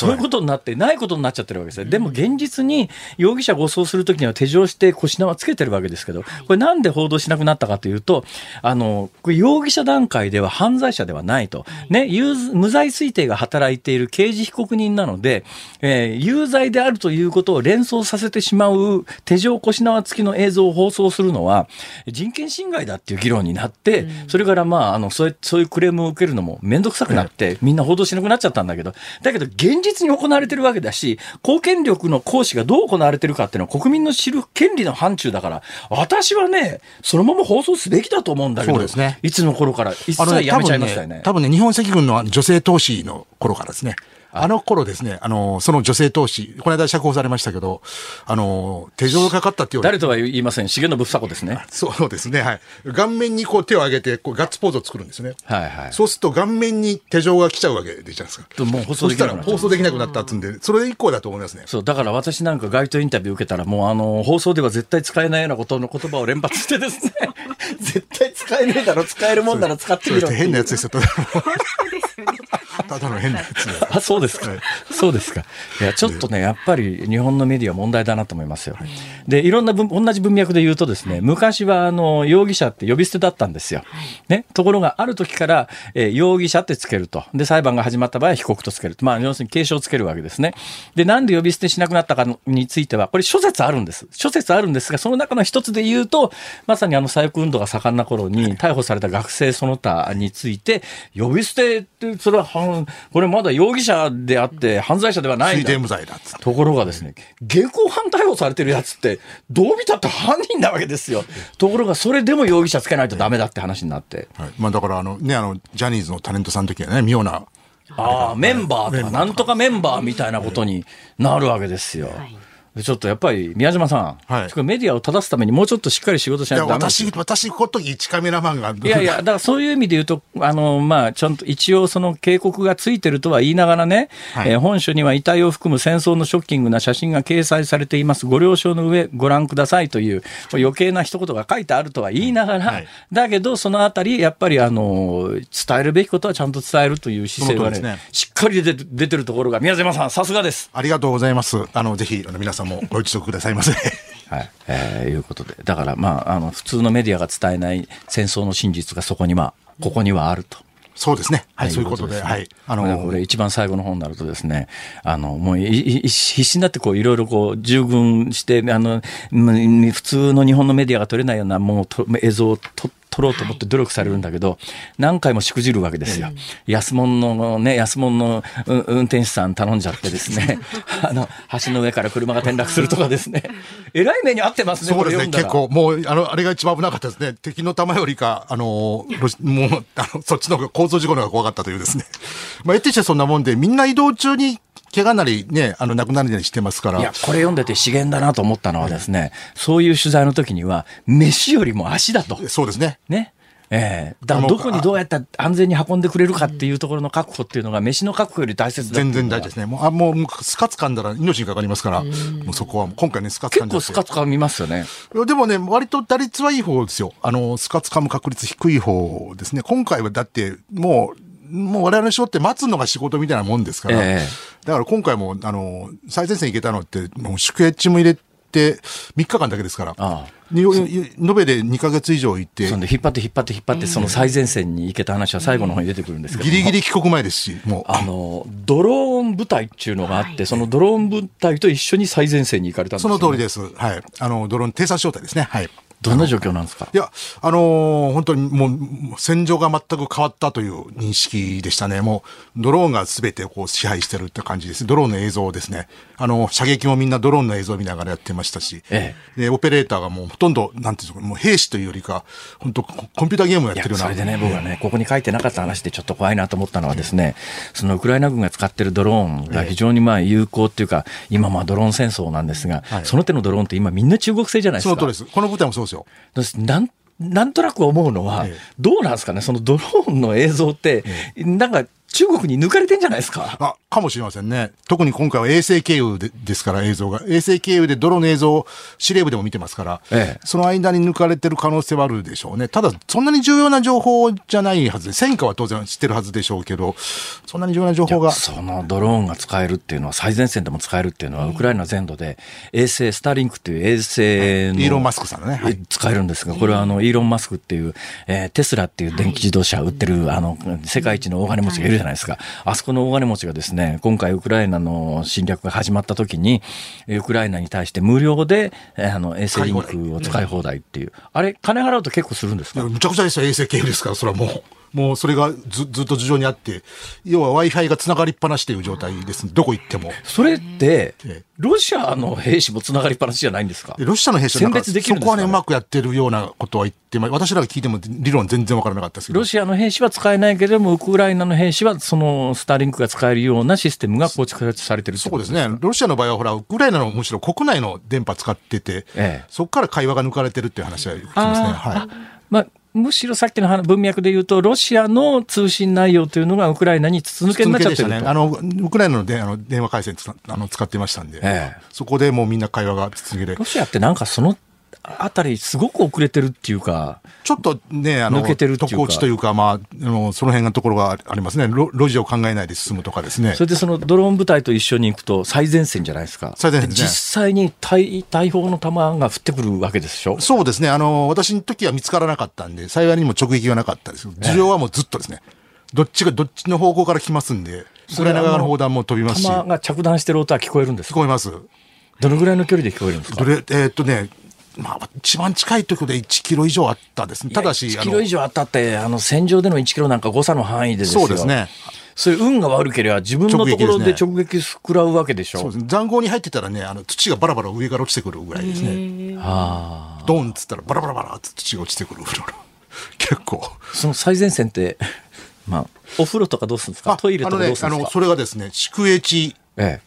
Speaker 1: そういうことになって、ないことになっちゃってるわけですよ。でも現実に容疑者護送するときには手錠して腰縄つけてるわけですけど、これなんで報道しなくなったかというと、あの、容疑者段階では犯罪者ではないと。ね、無罪推定が働いている刑事被告人なので、えー、有罪であるということを連想させてしまう手錠腰縄付きの映像を放送するのは人権侵害だっていう議論になって、それからまあ、あの、そういう、そういうクレームを受けるのもめんどくさくなって、みんな報道しなくなっちゃったんだけど、だけど現実に行われてるわけだし、公権力の行使がどう行われてるかっていうのは国民の知る権利の範疇だから、私はね、そのまま放送すべきだと思うんだけど、そうですね、いつの頃から一切やめちゃいましたよね。
Speaker 3: 多分ね、多分ね日本赤軍の女性投資の頃からですね。あの頃ですね、あの、その女性投資、この間釈放されましたけど、あの、手錠がかかったっていう
Speaker 1: 誰とは言いません。重信房子ですね。
Speaker 3: そうですね、はい。顔面にこう手を上げて、こうガッツポーズを作るんですね。はいはい。そうすると顔面に手錠が来ちゃうわけでじゃないですか。もう放送できなくな放送できなくなったっつんで、それ以降だと思いますね。
Speaker 1: そう、だから私なんか街頭インタビュー受けたら、もうあの、放送では絶対使えないようなことの言葉を連発してですね、絶対使えねえだろ、使えるもんなら使ってみろ
Speaker 3: 変なやつですよ。ただの変なやつ。
Speaker 1: あ、そうですか。そうですか。いや、ちょっとね、やっぱり日本のメディア問題だなと思いますよ。で、いろんな同じ文脈で言うとですね、昔はあの、容疑者って呼び捨てだったんですよ。ね。ところが、ある時から、えー、容疑者ってつけると。で、裁判が始まった場合は被告とつける。まあ、要するに警鐘をつけるわけですね。で、なんで呼び捨てしなくなったかについては、これ諸説あるんです。諸説あるんですが、その中の一つで言うと、まさにあの、左翼運動が盛んな頃に逮捕された学生その他について、呼び捨てって、それは、これまだ容疑者であって犯罪者ではない
Speaker 3: んだ。
Speaker 1: ところがですね、現行犯逮捕されてるやつって、どう見たって犯人なわけですよ。ところが、それでも容疑者つけないとダメだって話になって。
Speaker 3: はい、まあだからあの、ね、あの、ジャニーズのタレントさんの時はね、妙な。
Speaker 1: ああ、メンバーとか、なんとかメンバーみたいなことになるわけですよ。はいちょっとやっぱり宮島さん、はい、メディアを正すためにもうちょっとしっかり仕事しないとダメです
Speaker 3: 私、私、この時一カメラマンが。
Speaker 1: いやいや、だからそういう意味で言うと、あの、まあ、ちゃんと一応その警告がついてるとは言いながらね、はい、えー、本書には遺体を含む戦争のショッキングな写真が掲載されています。ご了承の上ご覧くださいという余計な一言が書いてあるとは言いながら、はい、だけどそのあたり、やっぱりあの、伝えるべきことはちゃんと伝えるという姿勢がね、ねしっかり出て出てるところが、宮島さん、さすがです。
Speaker 3: ありがとうございます。あの、ぜひ、あの皆さんもご一読ください。ませ。
Speaker 1: はい、えー、いうことで、だからまあ、あの、普通のメディアが伝えない戦争の真実がそこには、ここにはあると。
Speaker 3: そうですね。はい、そういうことで。はい。
Speaker 1: あのー、これ一番最後の方になるとですね、あの、もう必死になってこう、いろいろこう、従軍して、あの、普通の日本のメディアが撮れないようなもう映像を撮って、取ろうと思って努力されるんだけど、何回もしくじるわけですよ。安物のね、安物の運転手さん頼んじゃってですね、あの、橋の上から車が転落するとかですね、えらい目に遭ってますね、
Speaker 3: そうですね、結構、もう、あの、あれが一番危なかったですね。敵の弾よりか、あの、もう、あの、そっちの構造事故の方が怖かったというですね。まあ、えてしてそんなもんで、みんな移動中に怪我なりね、あの、亡くなるようにしてますから。
Speaker 1: いや、これ読んでて資源だなと思ったのはですね、そういう取材の時には、飯よりも足だと。
Speaker 3: そうですね。
Speaker 1: ね。ええー、だからどこにどうやって安全に運んでくれるかっていうところの確保っていうのが、飯の確保より大切だ
Speaker 3: 全然大事ですね。もう、あもう、スカツ噛んだら命にかかりますから、もうそこは、今回ね、スカツ
Speaker 1: 噛ん結構スカツ噛みますよね。
Speaker 3: でもね、割と打率はいい方ですよ。あの、スカツ噛む確率低い方ですね。今回はだって、もう、もう我々の仕事って待つのが仕事みたいなもんですから、えー、だから今回も、あの、最前線行けたのって、もう宿エッジも入れて3日間だけですから。ああ延べで2か月以上行って。
Speaker 1: そんで引っ張って引っ張って引っ張って、その最前線に行けた話は最後の方に出てくるんですけど。
Speaker 3: ギリギリ帰国前ですし、もう。
Speaker 1: あの、ドローン部隊っていうのがあって、そのドローン部隊と一緒に最前線に行かれたんです、
Speaker 3: ね、その通りです。はい。あの、ドローン偵察小隊ですね。はい。
Speaker 1: どんな状況なんですか？
Speaker 3: いや、あのー本当にもう、戦場が全く変わったという認識でしたね。もう、ドローンが全てこう支配してるって感じです。ドローンの映像ですね。あの、射撃もみんなドローンの映像を見ながらやってましたし、
Speaker 1: え
Speaker 3: で、オペレーターがもうほとんど、なんていうんですか、もう兵士というよりか、本当ココンピューターゲームをやってるような。
Speaker 1: それでね、僕はね、ここに書いてなかった話でちょっと怖いなと思ったのはですね、そのウクライナ軍が使ってるドローンが非常にまあ有効っていうか、今まあドローン戦争なんですが、
Speaker 3: はい
Speaker 1: その手のドローンって今みんな中国製じゃないですか。
Speaker 3: その通りです。この舞台もそうですよ。
Speaker 1: なんなんとなく思うのは、
Speaker 3: ええ。
Speaker 1: どうなんですかね、そのドローンの映像って、なんか中国に抜かれてんじゃないですか。
Speaker 3: あ、かもしれませんね。特に今回は衛星経由でですから映像が。衛星経由でドローンの映像を司令部でも見てますから、
Speaker 1: ええ
Speaker 3: その間に抜かれてる可能性はあるでしょうね。ただ、そんなに重要な情報じゃないはずで、戦果は当然知ってるはずでしょうけど、そんなに重要な情報が。
Speaker 1: そのドローンが使えるっていうのは、最前線でも使えるっていうのは、ウクライナ全土で衛星、スターリンクっていう衛星の、
Speaker 3: イーロン・マスクさんのね。はい。
Speaker 1: 使えるんですが、これはあの、イーロン・マスクっていう、えーテスラっていう電気自動車を売ってる、あの、世界一の大金持ちがいるじゃないですか。あそこの大金持ちがですね、今回ウクライナの侵略が始まった時に、えーウクライナに対して無料で、えーあの、衛星リンクを使い放題っていう。あれ、金払うと結構するんですか？
Speaker 3: むちゃくちゃですよ、衛星経由ですから、それはもう。もうそれがずずっと頭上にあって、要は Wi-Fi が繋がりっぱなしという状態です。どこ行っても。
Speaker 1: それって
Speaker 3: ええ、
Speaker 1: ロシアの兵士もつながりっぱなしじゃないんですか？
Speaker 3: でロシアの兵士はそこはね、うまくやってるようなことは言ってま、私らが聞いても理論全然わからなかったですけど。
Speaker 1: ロシアの兵士は使えないけれども、ウクライナの兵士はそのスターリンクが使えるようなシステムが構築されてる
Speaker 3: そうですね。ロシアの場合はほら、ウクライナのむしろ国内の電波使ってて、
Speaker 1: ええ
Speaker 3: そこから会話が抜かれてるっていう話は聞きますね。はい。
Speaker 1: まあ、むしろさっきの話文脈で言うと、ロシアの通信内容というのがウクライナに筒抜けになっちゃってると。
Speaker 3: ね。あの、ウクライナのであの電話回線つあの使ってましたんで、
Speaker 1: ええ
Speaker 3: そこでもうみんな会話が続けて
Speaker 1: ロ、シアってなんかそのあたりすごく遅れてるっていうか、
Speaker 3: ちょっとね、あの、
Speaker 1: 抜けてる
Speaker 3: 特攻地というか、まあ、あの、その辺のところがありますね。ロ路地を考えないで進むとかですね
Speaker 1: そ。れでそのドローン部隊と一緒に行くと最前線じゃないですか。
Speaker 3: 最前線ね
Speaker 1: で実際に大大砲の弾が降ってくるわけでしょ？
Speaker 3: そうですね。あの、私の時は見つからなかったんで、幸いにも直撃がなかったです。事情はもうずっとですね。どっちが、どっちの方向から来ますんで、ウクライナ側の砲弾も飛びますし、聞
Speaker 1: 弾が着弾してる音は聞こえるんですか？
Speaker 3: こえます。
Speaker 1: どのぐらいの距離で聞こえるんですか？
Speaker 3: えーっとね、まあ、一番近いところで1キロ以上あったですね。ただし、
Speaker 1: 1
Speaker 3: あの
Speaker 1: キロ以上あったって、あの戦場での1キロなんか誤差の範囲でですよ
Speaker 3: そうですね。
Speaker 1: そういう運が悪ければ自分のところで直撃食らうわけでしょ。
Speaker 3: そうですね。塹壕に入ってたらね、あの、土がバラバラ上から落ちてくるぐらいですね。
Speaker 1: あ
Speaker 3: ドンっつったらバラバラバラって土が落ちてくるぐらい。結構。
Speaker 1: あ。その最前線って、まあ、お風呂とかどうするんですか？トイレとかどうするんですか、
Speaker 3: あのね、あの、それがですね、宿営地
Speaker 1: え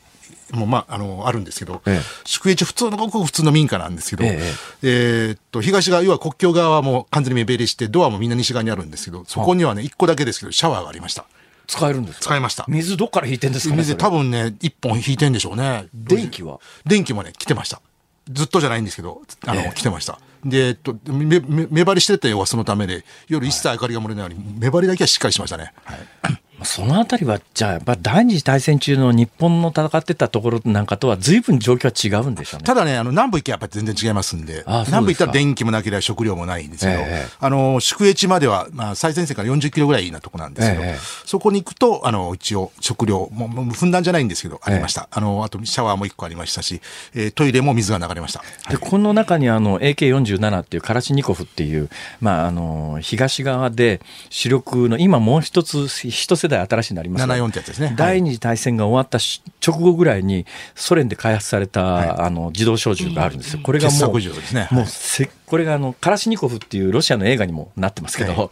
Speaker 3: もまあ、あの、あるんですけど、
Speaker 1: ええ
Speaker 3: 宿営地普通の、ごく普通の民家なんですけど、
Speaker 1: え
Speaker 3: えーっと、東側、要は国境側はもう完全に目減りして、ドアもみんな西側にあるんですけど、そこにはね、一個だけですけど、シャワーがありました。
Speaker 1: え使えるんですか？
Speaker 3: 使いました。
Speaker 1: 水どっから引いてんですかね
Speaker 3: 水多分ね、一本引いてんでしょうね。
Speaker 1: 電気は？
Speaker 3: 電気もね、来てました。ずっとじゃないんですけど、あの、
Speaker 1: ええ
Speaker 3: 来てました。で、えっと、目、目目張りしてたよはそのためで、夜一切明かりが漏れないように、目張りだけはしっかりしましたね。はい。
Speaker 1: そのあたりは、じゃあ、やっぱ第二次大戦中の日本の戦ってたところなんかとは随分状況は違うんでしょうね。
Speaker 3: ただね、あの、南部行けばやっぱり全然違いますんで、
Speaker 1: ああで
Speaker 3: 南部行ったら電気もなければ食料もないんですけど、
Speaker 1: ええ
Speaker 3: あの、宿営地までは、まあ、最前線から40キロぐらいなとこなんですけど、
Speaker 1: ええ
Speaker 3: そこに行くと、あの、一応、食料、もう、もうふんだんじゃないんですけど、ありました。あの、あと、シャワーも一個ありましたし、えートイレも水が流れました。
Speaker 1: で、この中にあの AK47 っていうカラシニコフっていう、まあ、あの、東側で主力の、今もう一つ、一世代新しいになりますが
Speaker 3: 74ってやつですね。はい。
Speaker 1: 第二次大戦が終わったし直後ぐらいにソ連で開発された、
Speaker 3: はい。
Speaker 1: あの自動小銃があるんですよ。これが
Speaker 3: 傑
Speaker 1: もう、
Speaker 3: ね。
Speaker 1: も
Speaker 3: はい。
Speaker 1: うせこれがあのカラシニコフっていうロシアの映画にもなってますけど、
Speaker 3: はい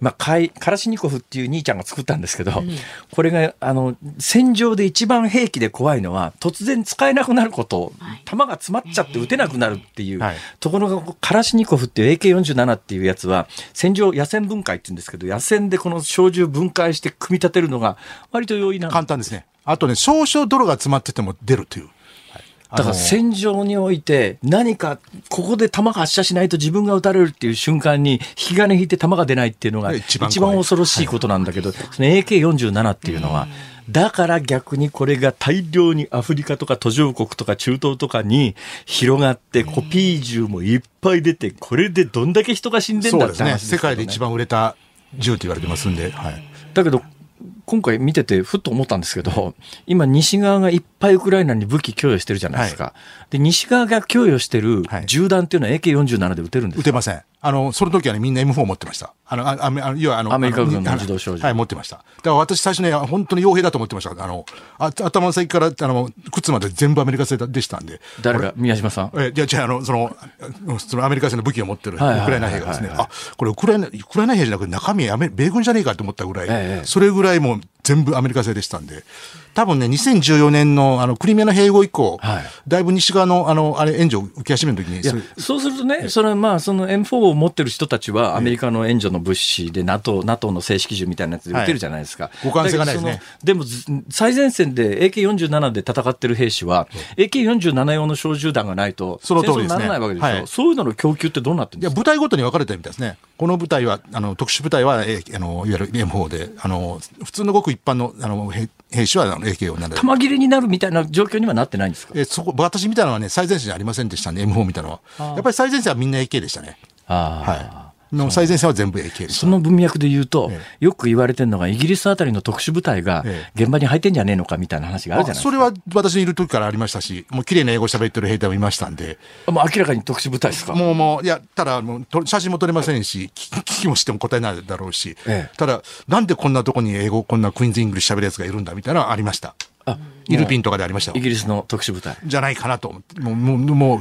Speaker 1: まあ、かいカラシニコフっていう兄ちゃんが作ったんですけど、これがあの戦場で一番兵器で怖いのは突然使えなくなること弾が詰まっちゃって撃てなくなるっていう、
Speaker 3: はい。
Speaker 1: ところがカラシニコフっていう AK47 っていうやつは戦場野戦分解って言うんですけど野戦でこの小銃分解して組み立てるのが割と容易なん
Speaker 3: 簡単ですね。あとね、少々泥が詰まってても出るという。
Speaker 1: だから戦場において何かここで弾が発射しないと自分が撃たれるっていう瞬間に引き金引いて弾が出ないっていうのが一
Speaker 3: 一番
Speaker 1: 恐ろしいことなんだけど、その AK47 っていうのは、だから逆にこれが大量にアフリカとか途上国とか中東とかに広がってコピー銃もいっぱい出てこれでどんだけ人が死んでんだって。話ですね
Speaker 3: 世界で一番売れた銃と言われてますんで、はい。
Speaker 1: だけど今回見ててふっと思ったんですけど今西側がいっぱいウクライナに武器供与してるじゃないですか。はい、で、西側が供与してる銃弾っていうのは AK47 で撃てるんですか、
Speaker 3: 撃てません。あの、その時はね、みんな M4 持ってました。あの、あああ要はあの、
Speaker 1: アメリカ軍の自動小銃。
Speaker 3: はい、持ってました。だから私最初ね、本当に傭兵だと思ってました。あの、あ頭の先から、あの、靴まで全部アメリカ製でしたんで。
Speaker 1: 誰が？宮島さん？
Speaker 3: え、いや、じゃあ、あの、その、そのアメリカ製の武器を持ってるウクライナ兵がですね、あ、これウクライナ、ウクライナ兵じゃなくて中身米軍じゃねえかと思ったぐらい、ええ、それぐらいもう全部アメリカ製でしたんで。多分ね、2014年のあのクリミアの併合以降、はい、だいぶ西側のあのあれ援助を受け始めるときに
Speaker 1: そうするとね、それまあ、その M4 を持ってる人たちは、アメリカの援助の物資で NATO、NATO の正式銃みたいなやつで撃てるじゃないですか。
Speaker 3: 互換性がないですね。
Speaker 1: でも、最前線で AK47 で戦ってる兵士は、AK47 用の小銃弾がないと、
Speaker 3: その通り
Speaker 1: にならないわけでしょ、はい、そういうのの供給ってどうなってるんですか？
Speaker 3: いや部隊ごとに分かれてるみたいですね。この部隊は、あの特殊部隊は、えあのいわゆる M4 で、あの普通のごく一般のあの兵士はあの AK47 で。
Speaker 1: 弾切れになるみたいな状況にはなってないんですか？
Speaker 3: えそこ私見たのはね、最前線じゃありませんでしたね、M4 見たのは。やっぱり最前線はみんな AK でしたね。はいの最前線は全部 AK
Speaker 1: その文脈で言うと、ええ、よく言われてるのが、イギリスあたりの特殊部隊が現場に入ってんじゃねえのかみたいな話があるじゃないですか。
Speaker 3: それは私いる時からありましたし、もう綺麗な英語喋ってる兵隊もいましたんで。
Speaker 1: もう明らかに特殊部隊ですか？
Speaker 3: もうもう、いや、ただもう写真も撮れませんし、聞きもしても答えないだろうし、え、ただ、なんでこんなとこに英語、こんなクイーンズ・イングリッシュ喋るやつがいるんだみたいなのはありました。あイルピンとかでありました
Speaker 1: イギリスの特殊部隊。
Speaker 3: じゃないかなと。もう、もう、もう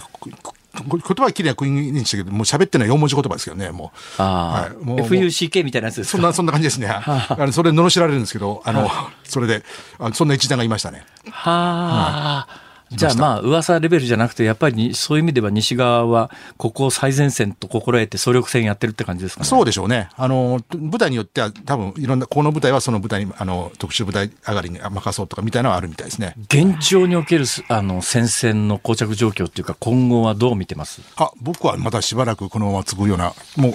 Speaker 3: 言葉はきれいなクイーンズでしたけど、もう喋ってるのは4文字言葉ですけどね、もう。
Speaker 1: ああ。はい、もう FUCK みたいなやつです
Speaker 3: か？そんな、そんな感じですね。あのそれ、罵られるんですけど、あの、それで、あそんな一団がいましたね。
Speaker 1: はあ。じゃあまあ噂レベルじゃなくてやっぱりそういう意味では西側はここを最前線と心得て総力戦やってるって感じですかね。
Speaker 3: そうでしょうね。あの部隊によっては多分いろんなこの部隊はその部隊にあの特殊部隊上がりに任そうとかみたいなのはあるみたいですね。
Speaker 1: 現状におけるあの戦線の膠着状況っていうか今後はどう見てます？
Speaker 3: あ僕はまたしばらくこのまま継ぐようなもう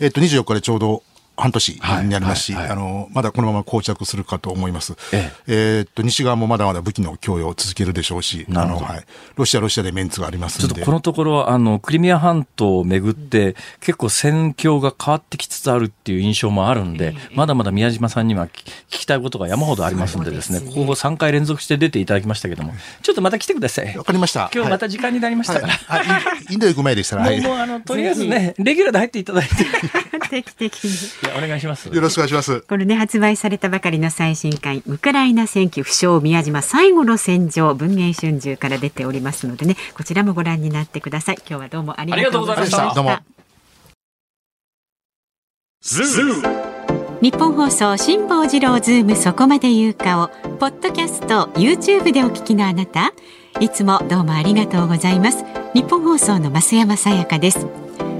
Speaker 3: えっ、と24日でちょうど半年になりますし、はいはいはい、あの、まだこのまま膠着するかと思います。えええー、っと、西側もまだまだ武器の供与を続けるでしょうし、あの、はい。ロシア、ロシアでメンツがあります
Speaker 1: ちょっとこのところ、あの、クリミア半島をめぐって、結構戦況が変わってきつつあるっていう印象もあるんで、まだまだ宮島さんには聞きたいことが山ほどありますんでですね、ここ3回連続して出ていただきましたけども、ちょっとまた来てください。
Speaker 3: わかりました。
Speaker 1: 今日また時間になりましたから。はい
Speaker 3: はい、インド行く前でしたら、
Speaker 1: はい。もう、あの、とりあえずね、レギュラーで入っていただいて。
Speaker 2: 定期的に。
Speaker 1: お願いします。
Speaker 3: よろしくお願いします。
Speaker 2: これね、発売されたばかりの最新刊、ウクライナ戦記不詳宮島最後の戦場、文藝春秋から出ておりますのでね、こちらもご覧になってください。今日はどうもありがとうございました。どうも。日本放送辛坊治郎ズームそこまで言うかをポッドキャスト YouTube でお聞きのあなたいつもどうもありがとうございますニッポン放送の増山さやかです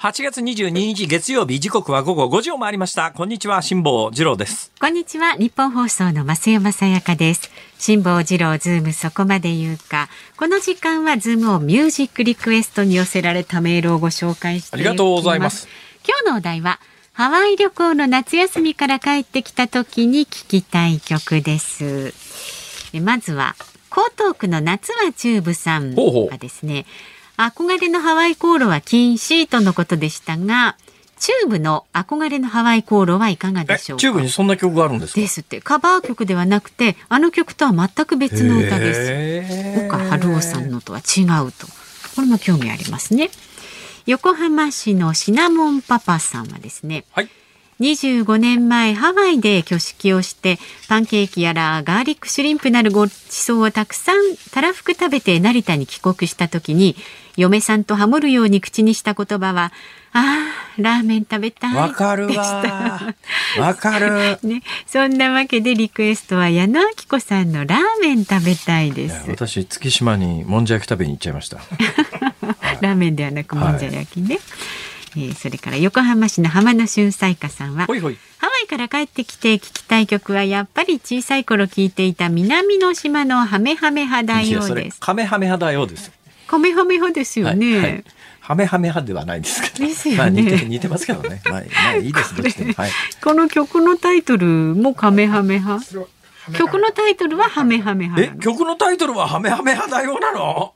Speaker 1: 8月22日月曜日時刻は午後5時を回りました。こんにちは辛坊治郎です。
Speaker 2: こんにちはニッポン放送の増山さやかです。辛坊治郎ズームそこまで言うか。この時間はズームオンミュージックリクエストに寄せられたメールをご紹介してあ
Speaker 1: りがとうございます。
Speaker 2: 今日のお題はハワイ旅行の夏休みから帰ってきた時に聴きたい曲です。まずは江東区の夏はチューブさんがですねほうほう憧れのハワイ航路は禁止とのことでしたが、チューブの憧れのハワイ航路はいかがでしょう
Speaker 1: チューブにそんな曲があるんです
Speaker 2: ですって。カバー曲ではなくて、あの曲とは全く別の歌です。岡春夫さんのとは違うと。これも興味ありますね。横浜市のシナモンパパさんはですね、はい、25年前ハワイで挙式をしてパンケーキやらガーリックシュリンプなるごちそうをたくさんたらふく食べて成田に帰国した時に嫁さんとハモるように口にした言葉はああ、ラーメン食べたい。
Speaker 1: わかるわ。わかる。
Speaker 2: ね、そんなわけでリクエストは矢野明子さんのラーメン食べたいです。
Speaker 1: 私、月島にもんじゃ焼き食べに行っちゃいました。
Speaker 2: ラーメンではなくもんじゃ焼きね。はいえー、それから横浜市の浜野俊彩花さんは
Speaker 1: ほいほい
Speaker 2: ハワイから帰ってきて聞きたい曲はやっぱり小さい頃聞いていた南の島のハメハメハだよです。
Speaker 1: カメハメハだよです。
Speaker 2: カメハメハですよね。はいはい
Speaker 1: ハメハメ派ではないですけど。
Speaker 2: ですよね。まあ、似
Speaker 1: て似てますけどね。まあ、まあ、いいですどっちでも。はい。
Speaker 2: この曲のタイトルもカメハメ派。曲のタイトルはハメハメ派。
Speaker 1: え、曲のタイトルはハメハメ派だよなの？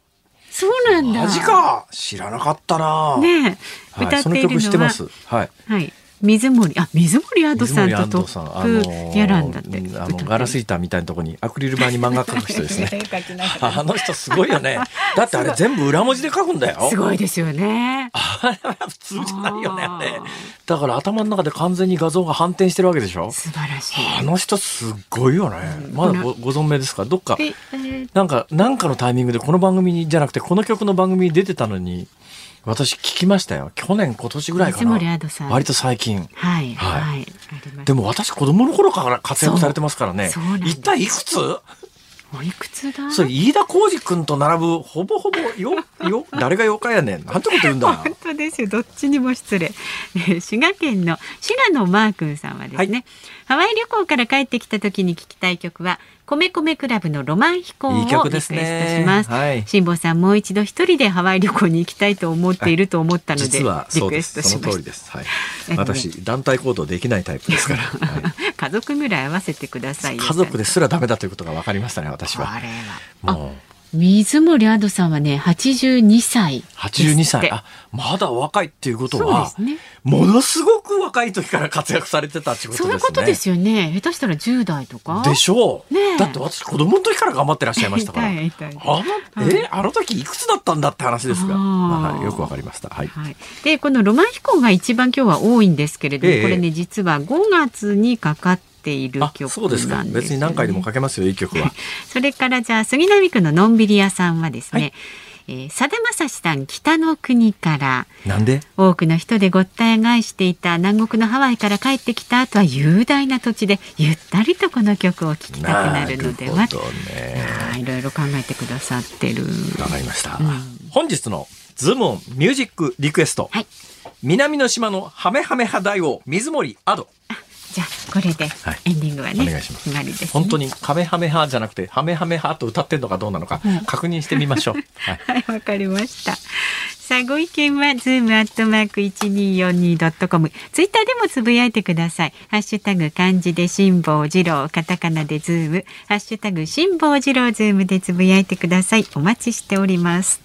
Speaker 2: そうなんだ。
Speaker 1: マジか。知らなかったな。
Speaker 2: ね
Speaker 1: え、歌っているのは、はい。
Speaker 2: はい。水森あ水森アドさんとトップやらんだって、
Speaker 1: あのガラス板みたいなところにアクリル板に漫画描く人ですね。あの人すごいよね。だってあれ全部裏文字で書くんだよ。
Speaker 2: すごいですよね。
Speaker 1: あれは普通じゃないよね。だから頭の中で完全に画像が反転してるわけでしょ。
Speaker 2: 素晴らしい。
Speaker 1: あの人すごいよね、まだごご存命ですか？どっか。なんかなんかのタイミングでこの番組じゃなくてこの曲の番組に出てたのに私聞きましたよ。去年今年ぐらいかな。割と最近。
Speaker 2: はい、はい、はい、
Speaker 1: でも私子供の頃から活躍されてますからね。一体いくつ？
Speaker 2: おいくつだ？
Speaker 1: それ飯田浩二君と並ぶほぼほぼよ よ誰がよかやねん。なんてこと言うんだ
Speaker 2: 本当ですよ。どっちにも失礼。滋賀県の白野マー君さんはですね、はい、ハワイ旅行から帰ってきた時に聞きたい曲は米米クラブのロマン飛行をリクエストします。はい、辛坊さんもう一度一人でハワイ旅行に行きたいと思っていると思ったので、
Speaker 1: リクエストしました。はい、私団体行動できないタイプですから、はい、
Speaker 2: 家族ぐらい合わせてください。
Speaker 1: 家族ですらダメだということが分かりましたね私は。
Speaker 2: もう水森アドさんはね82歳。
Speaker 1: 82歳。あまだ若いっていうことは、ね、ものすごく若い時から活躍されてたってことですね。
Speaker 2: そういうことですよね。下手したら10代とか。
Speaker 1: でしょう、ね、だって私子供の時から頑張ってらっしゃいましたから。あのえあの時いくつだったんだって話ですが、まあ、よくわかりました、はい、はい、
Speaker 2: でこのロマン飛行が一番今日は多いんですけれども、えこれね実は5月にかかってている曲そうですか。
Speaker 1: 別に何回でもかけますよいい曲は。
Speaker 2: それからじゃあ杉並区ののんびり屋さんはですね、はい。えー、さだまさしさん北の国から
Speaker 1: なんで？
Speaker 2: 多くの人でごった返していた南国のハワイから帰ってきた後は雄大な土地でゆったりとこの曲を聴きたくなるのでは。と、ね、いろいろ考えてくださってる。
Speaker 1: わかりました、うん、本日のズームオンミュージックリクエスト、はい、南の島のハメハメハ大王水森亜土
Speaker 2: じゃあこれでエンディングはね、はい、お願いします。決まりです、ね、
Speaker 1: 本当にカメハメハじゃなくてハメハメハと歌ってんのかどうなのか確認してみましょう。
Speaker 2: はい。わ、はい、かりました。さあご意見はズームアットマーク一二四二ドットコム。ツイッターでもつぶやいてください。ハッシュタグ漢字で辛坊治郎カタカナでズーム。ハッシュタグ辛坊治郎ズームでつぶやいてください。お待ちしております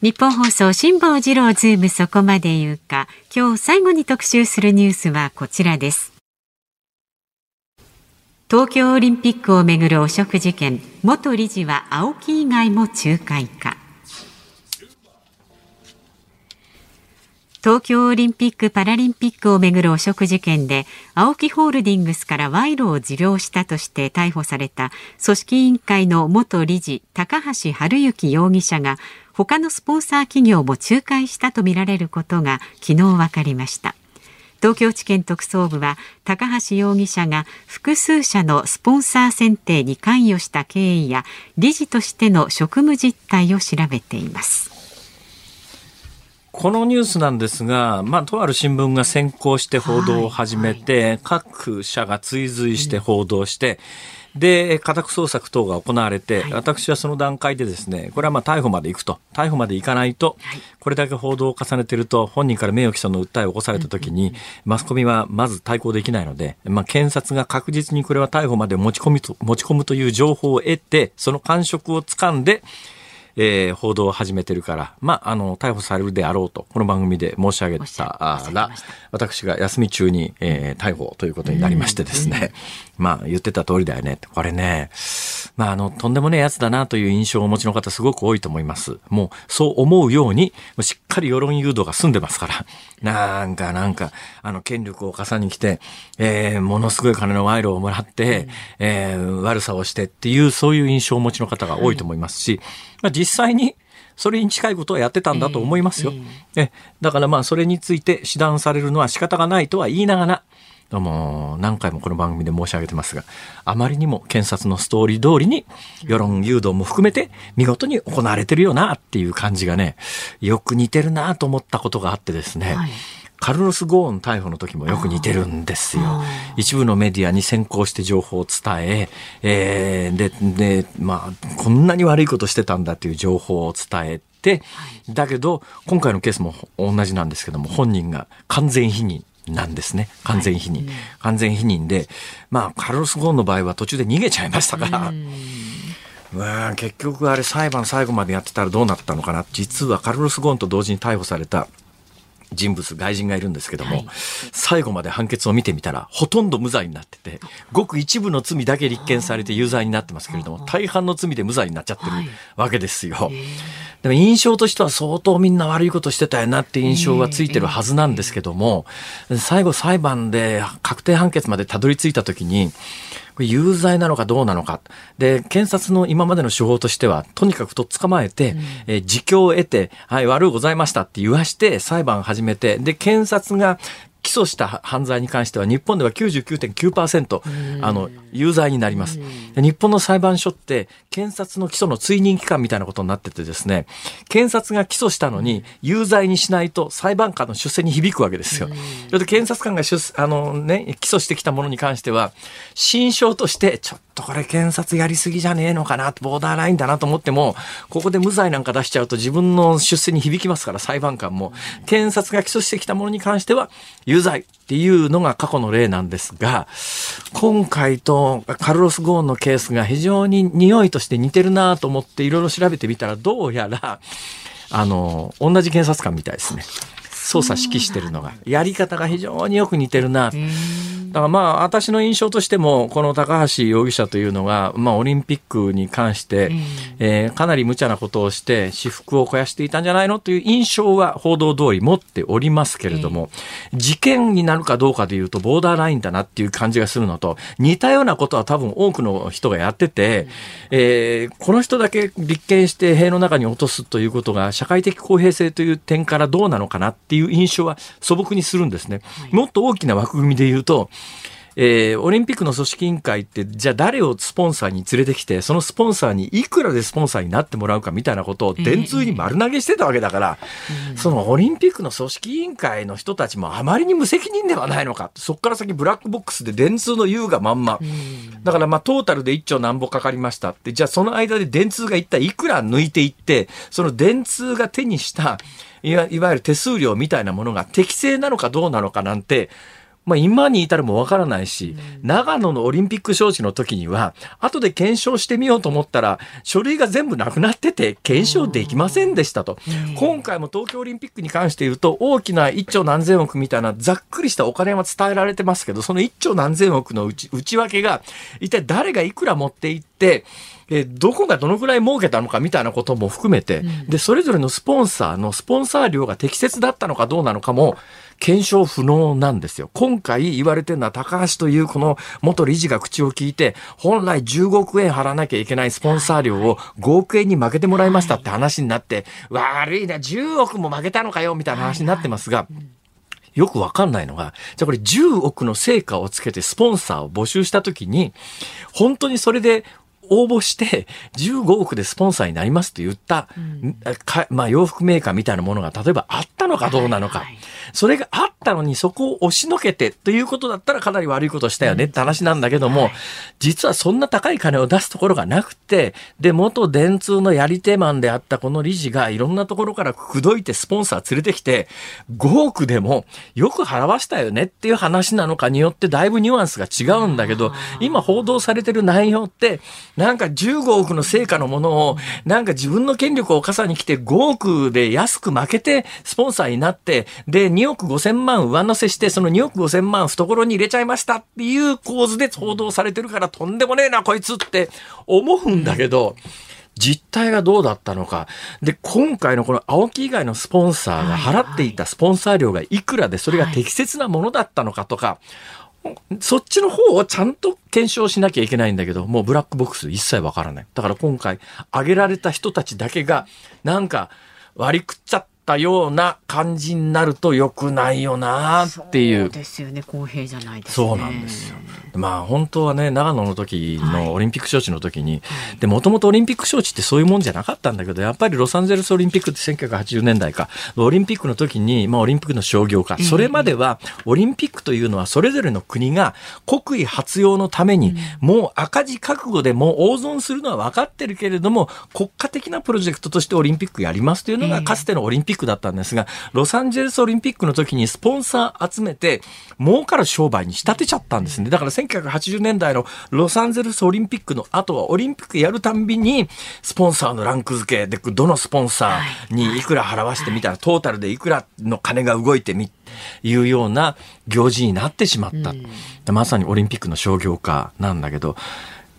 Speaker 2: 日本放送辛坊治郎ズームそこまで言うか。今日最後に特集するニュースはこちらです。東京オリンピックをめぐる汚職事件。元理事は青木以外も仲介か。東京オリンピック・パラリンピックをめぐる汚職事件で ＡＯＫＩ ホールディングスから賄賂を受領したとして逮捕された組織委員会の元理事高橋治之容疑者が他のスポンサー企業も仲介したとみられることが昨日分かりました。東京地検特捜部は高橋容疑者が複数社のスポンサー選定に関与した経緯や理事としての職務実態を調べています。
Speaker 1: このニュースなんですが、まあ、とある新聞が先行して報道を始めて、はい。はい、各社が追随して報道して、うんで、家宅捜索等が行われて、はい、私はその段階でですね、これはまあ逮捕まで行くと、逮捕まで行かないと、はい、これだけ報道を重ねていると、本人から名誉毀損の訴えを起こされたときに、マスコミはまず対抗できないので、まあ、検察が確実にこれは逮捕まで持ち込みと、持ち込むという情報を得て、その感触をつかんで、えー、報道を始めてるから、まあ、あの、逮捕されるであろうと、この番組で申し上げたら、私が休み中に、えー、逮捕ということになりましてですね、まあ、言ってた通りだよね。これね、まあ、あの、とんでもねえやつだなという印象をお持ちの方すごく多いと思います。もう、そう思うように、しっかり世論誘導が済んでますから、なんか、なんか、あの、権力を重に来て、えー、ものすごい金の賄賂をもらって、うん、えー、悪さをしてっていう、そういう印象をお持ちの方が多いと思いますし、まあ、実際に、それに近いことはやってたんだと思いますよ。えー、えだからまあそれについて指導されるのは仕方がないとは言いながら、どうも何回もこの番組で申し上げてますが、あまりにも検察のストーリー通りに世論誘導も含めて見事に行われてるよなっていう感じがね、よく似てるなと思ったことがあってですね、はいカルロス・ゴーン逮捕の時もよく似てるんですよ。一部のメディアに先行して情報を伝え、えー、で、で、まあ、こんなに悪いことしてたんだっていう情報を伝えて、だけど、今回のケースも同じなんですけども、本人が完全否認。なんですね。完全否認。はい、完全否認で、まあ、カルロス・ゴーンの場合は途中で逃げちゃいましたから、まあ、結局あれ裁判最後までやってたらどうなったのかな。実はカルロス・ゴーンと同時に逮捕された人物、外人がいるんですけども、はい、最後まで判決を見てみたら、ほとんど無罪になってて、ごく一部の罪だけ立件されて有罪になってますけれども、大半の罪で無罪になっちゃってるわけですよ。でも印象としては相当みんな悪いことしてたよなって印象はついてるはずなんですけども、最後裁判で確定判決までたどり着いたときに、これ有罪なのかどうなのか。で、検察の今までの手法としては、とにかくとっ捕まえて、うん、えー、自供を得て、はい、悪うございましたって言わして、裁判始めて、で、検察が起訴した犯罪に関しては日本では99.9%あの有罪になります。日本の裁判所って検察の起訴の追認期間みたいなことになっててですね、検察が起訴したのに有罪にしないと裁判官の出世に響くわけですよ。だって検察官が出あのね起訴してきたものに関しては心証としてちょっとこれ検察やりすぎじゃねえのかなボーダーラインだなと思ってもここで無罪なんか出しちゃうと自分の出世に響きますから裁判官も。検察が起訴してきたものに関しては有罪っていうのが過去の例なんですが、今回とカルロス・ゴーンのケースが非常に匂いとして似てるなと思っていろいろ調べてみたら、どうやら、あの、同じ検察官みたいですね。捜査指揮してるのが。やり方が非常によく似てるな。だからまあ、私の印象としても、この高橋容疑者というのが、まあ、オリンピックに関して、えー、かなり無茶なことをして、私服を肥やしていたんじゃないの？という印象は報道通り持っておりますけれども、事件になるかどうかでいうと、ボーダーラインだなっていう感じがするのと、似たようなことは多分多くの人がやってて、えー、この人だけ立件して塀の中に落とすということが、社会的公平性という点からどうなのかなっていう印象は素朴にするんですね。もっと大きな枠組みで言うと、えー、オリンピックの組織委員会って、じゃあ誰をスポンサーに連れてきて、そのスポンサーにいくらでスポンサーになってもらうかみたいなことを電通に丸投げしてたわけだから、えー、そのオリンピックの組織委員会の人たちもあまりに無責任ではないのか。そこから先ブラックボックスで電通の言うがまんま。だからまあトータルで1兆何ぼかかりましたって、じゃあその間で電通が一体いくら抜いていって、その電通が手にしたいわゆる手数料みたいなものが適正なのかどうなのかなんて、まあ、今に至るもわからないし、長野のオリンピック招致の時には、後で検証してみようと思ったら、書類が全部なくなってて、検証できませんでしたと。今回も東京オリンピックに関して言うと、大きな1兆何千億みたいな、ざっくりしたお金は伝えられてますけど、その1兆何千億の内内訳が、一体誰がいくら持っていって、えどこがどのくらい儲けたのかみたいなことも含めて、で、それぞれのスポンサーのスポンサー料が適切だったのかどうなのかも、検証不能なんですよ。今回言われてるのは高橋というこの元理事が口を聞いて、本来15億円払わなきゃいけないスポンサー料を5億円に負けてもらいましたって話になって、悪いな、10億も負けたのかよみたいな話になってますが、よくわかんないのが、じゃあこれ10億の成果をつけてスポンサーを募集したときに、本当にそれで応募して15億でスポンサーになりますと言った、うん、まあ洋服メーカーみたいなものが例えばあったのかどうなのか。はいはい、それがあったのにそこを押しのけてということだったらかなり悪いことしたよねって話なんだけども、はい、実はそんな高い金を出すところがなくて、で、元電通のやり手マンであったこの理事がいろんなところから口説いてスポンサー連れてきて、5億でもよく払わしたよねっていう話なのかによってだいぶニュアンスが違うんだけど、今報道されてる内容って、なんか15億の成果のものを、なんか自分の権力を傘に来て5億で安く負けて、スポンサーになって、で、2億5千万上乗せして、その2億5千万懐に入れちゃいましたっていう構図で報道されてるから、とんでもねえな、こいつって思うんだけど、実態がどうだったのか。で、今回のこの青木以外のスポンサーが払っていたスポンサー料がいくらで、それが適切なものだったのかとか、そっちの方をちゃんと検証しなきゃいけないんだけど、もうブラックボックス一切わからない。だから今回、挙げられた人たちだけが、なんか割り食っちゃったような感じになると良くないよなっていう。そう
Speaker 2: ですよね。公平じゃないで
Speaker 1: す、ね、そうなんですよ。まあ本当はね、長野の時のオリンピック招致の時に、はい、で、もともとオリンピック招致ってそういうもんじゃなかったんだけど、やっぱりロサンゼルスオリンピックって1980年代か、オリンピックの時に、まあオリンピックの商業化、それまではオリンピックというのはそれぞれの国が国威発揚のために、もう赤字覚悟でもう大損するのは分かってるけれども、国家的なプロジェクトとしてオリンピックやりますというのがかつてのオリンピックだったんですが、ロサンゼルスオリンピックの時にスポンサー集めて、儲かる商売に仕立てちゃったんですね。だから1980年代のロサンゼルスオリンピックの後はオリンピックやるたんびにスポンサーのランク付けでどのスポンサーにいくら払わしてみたらトータルでいくらの金が動いてみいうような行事になってしまった。まさにオリンピックの商業化なんだけど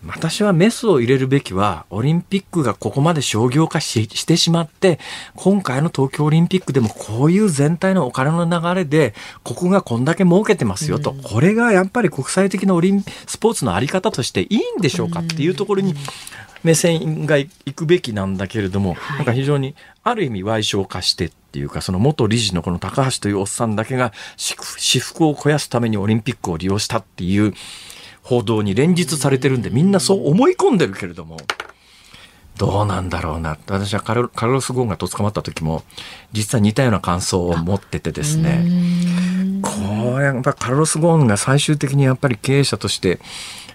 Speaker 1: 私はメスを入れるべきは、オリンピックがここまで商業化ししてしまって、今回の東京オリンピックでもこういう全体のお金の流れで、ここがこんだけ儲けてますよと、うん、これがやっぱり国際的なオリンスポーツのあり方としていいんでしょうかっていうところに、目線が行くべきなんだけれども、なんか非常にある意味歪償化してっていうか、その元理事のこの高橋というおっさんだけが私服を肥やすためにオリンピックを利用したっていう、報道に連日されてるんでみんなそう思い込んでるけれども。どうなんだろうな。私はカルロス・ゴーンがと捕まった時も実は似たような感想を持っててですね。これやっぱカルロス・ゴーンが最終的にやっぱり経営者として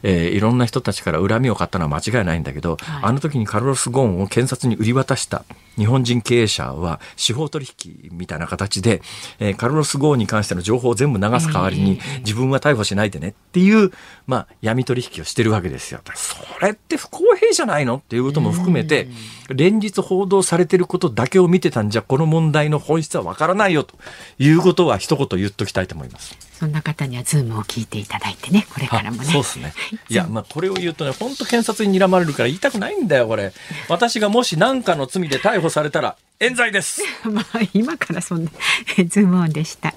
Speaker 1: えー、いろんな人たちから恨みを買ったのは間違いないんだけど、はい、あの時にカルロス・ゴーンを検察に売り渡した日本人経営者は司法取引みたいな形で、えー、カルロス・ゴーンに関しての情報を全部流す代わりに、自分は逮捕しないでねっていう、まあ、闇取引をしてるわけですよ。それって不公平じゃないのっていうことも含めて、連日報道されてることだけを見てたんじゃ、この問題の本質はわからないよということは一言言っときたいと思います。
Speaker 2: そんな方にはズームを聞いていただいてね、これからもね。
Speaker 1: そうですね。いや、まあ、これを言うとね、本当検察に睨まれるから言いたくないんだよ、これ。私がもし何かの罪で逮捕されたら、冤罪です。
Speaker 2: まあ、今からそんな、ズームオンでした。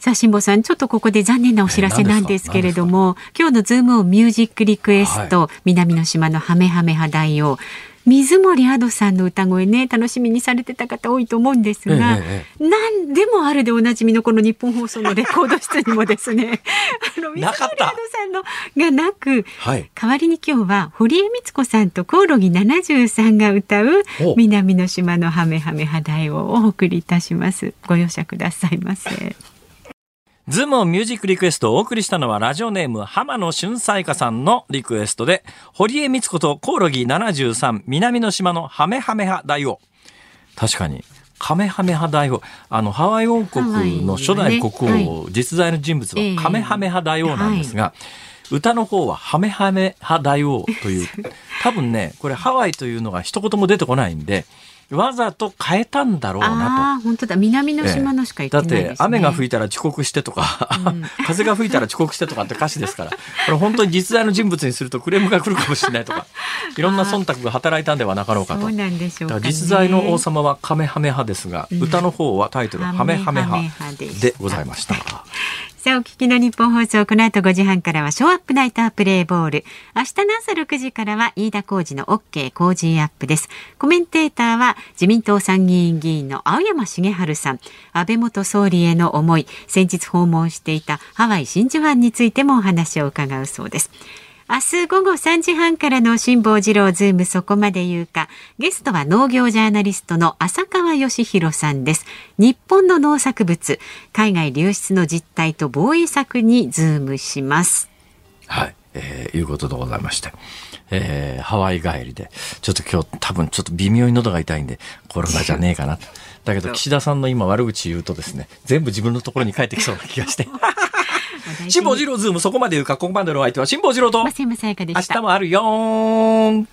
Speaker 2: さあ、辛坊さん、ちょっとここで残念なお知らせなんですけれども、今日のズームオンミュージックリクエスト、はい、南の島のハメハメハ大王、水森亜土さんの歌声ね楽しみにされてた方多いと思うんですが、ええ、何でもあるでおなじみのこのニッポン放送のレコード室にもですね あの水森アドさんのがなく、はい、代わりに今日は堀江光子さんとコオロギ73が歌う南の島のハメハメ肌絵をお送りいたします。ご容赦くださいませ。
Speaker 1: ズームミュージックリクエストをお送りしたのはラジオネーム浜野俊彩香さんのリクエストで、堀江光子とコオロギ73南の島のハメハメ派大王。確かに。カメハメ派大王。あの、ハワイ王国の初代国王、ねはい、実在の人物はカメハメ派大王なんですが、はい、歌の方はハメハメ派大王という、多分ね、これハワイというのが一言も出てこないんで、わざと変えたんだろうな
Speaker 2: と。本当だ。南の島のしか言ってない、ね、
Speaker 1: だって雨が吹いたら遅刻してとか、うん、風が吹いたら遅刻してとかって歌詞ですから、これ本当に実在の人物にするとクレームが来るかもしれないとか、いろんな忖度が働いたんではなかろうかと。そうなんでしょう、ね、実在の王様はカメハメ派ですが、うん、歌の方はタイトルハメハメ派でございました。
Speaker 2: さあ、お聞きの日本放送、この後5時半からは、ショーアップナイタープレイボール。明日の朝6時からは、飯田浩二の OK 工事アップです。コメンテーターは、自民党参議院議員の青山茂春さん。安倍元総理への思い、先日訪問していたハワイ真珠湾についてもお話を伺うそうです。明日午後3時半からの辛坊治郎ズームそこまで言うか。ゲストは農業ジャーナリストの浅川芳裕さんです。日本の農作物、海外流出の実態と防衛策にズームします。
Speaker 1: はい、えー、いうことでございまして。えー、ハワイ帰りで、ちょっと今日多分ちょっと微妙に喉が痛いんで、コロナじゃねえかな。だけど 岸田さんの今悪口言うとですね、全部自分のところに帰ってきそうな気がして。辛坊治郎ズームそこまで言うか、ここまでのお相手は辛坊治郎と、明日もあるよーん。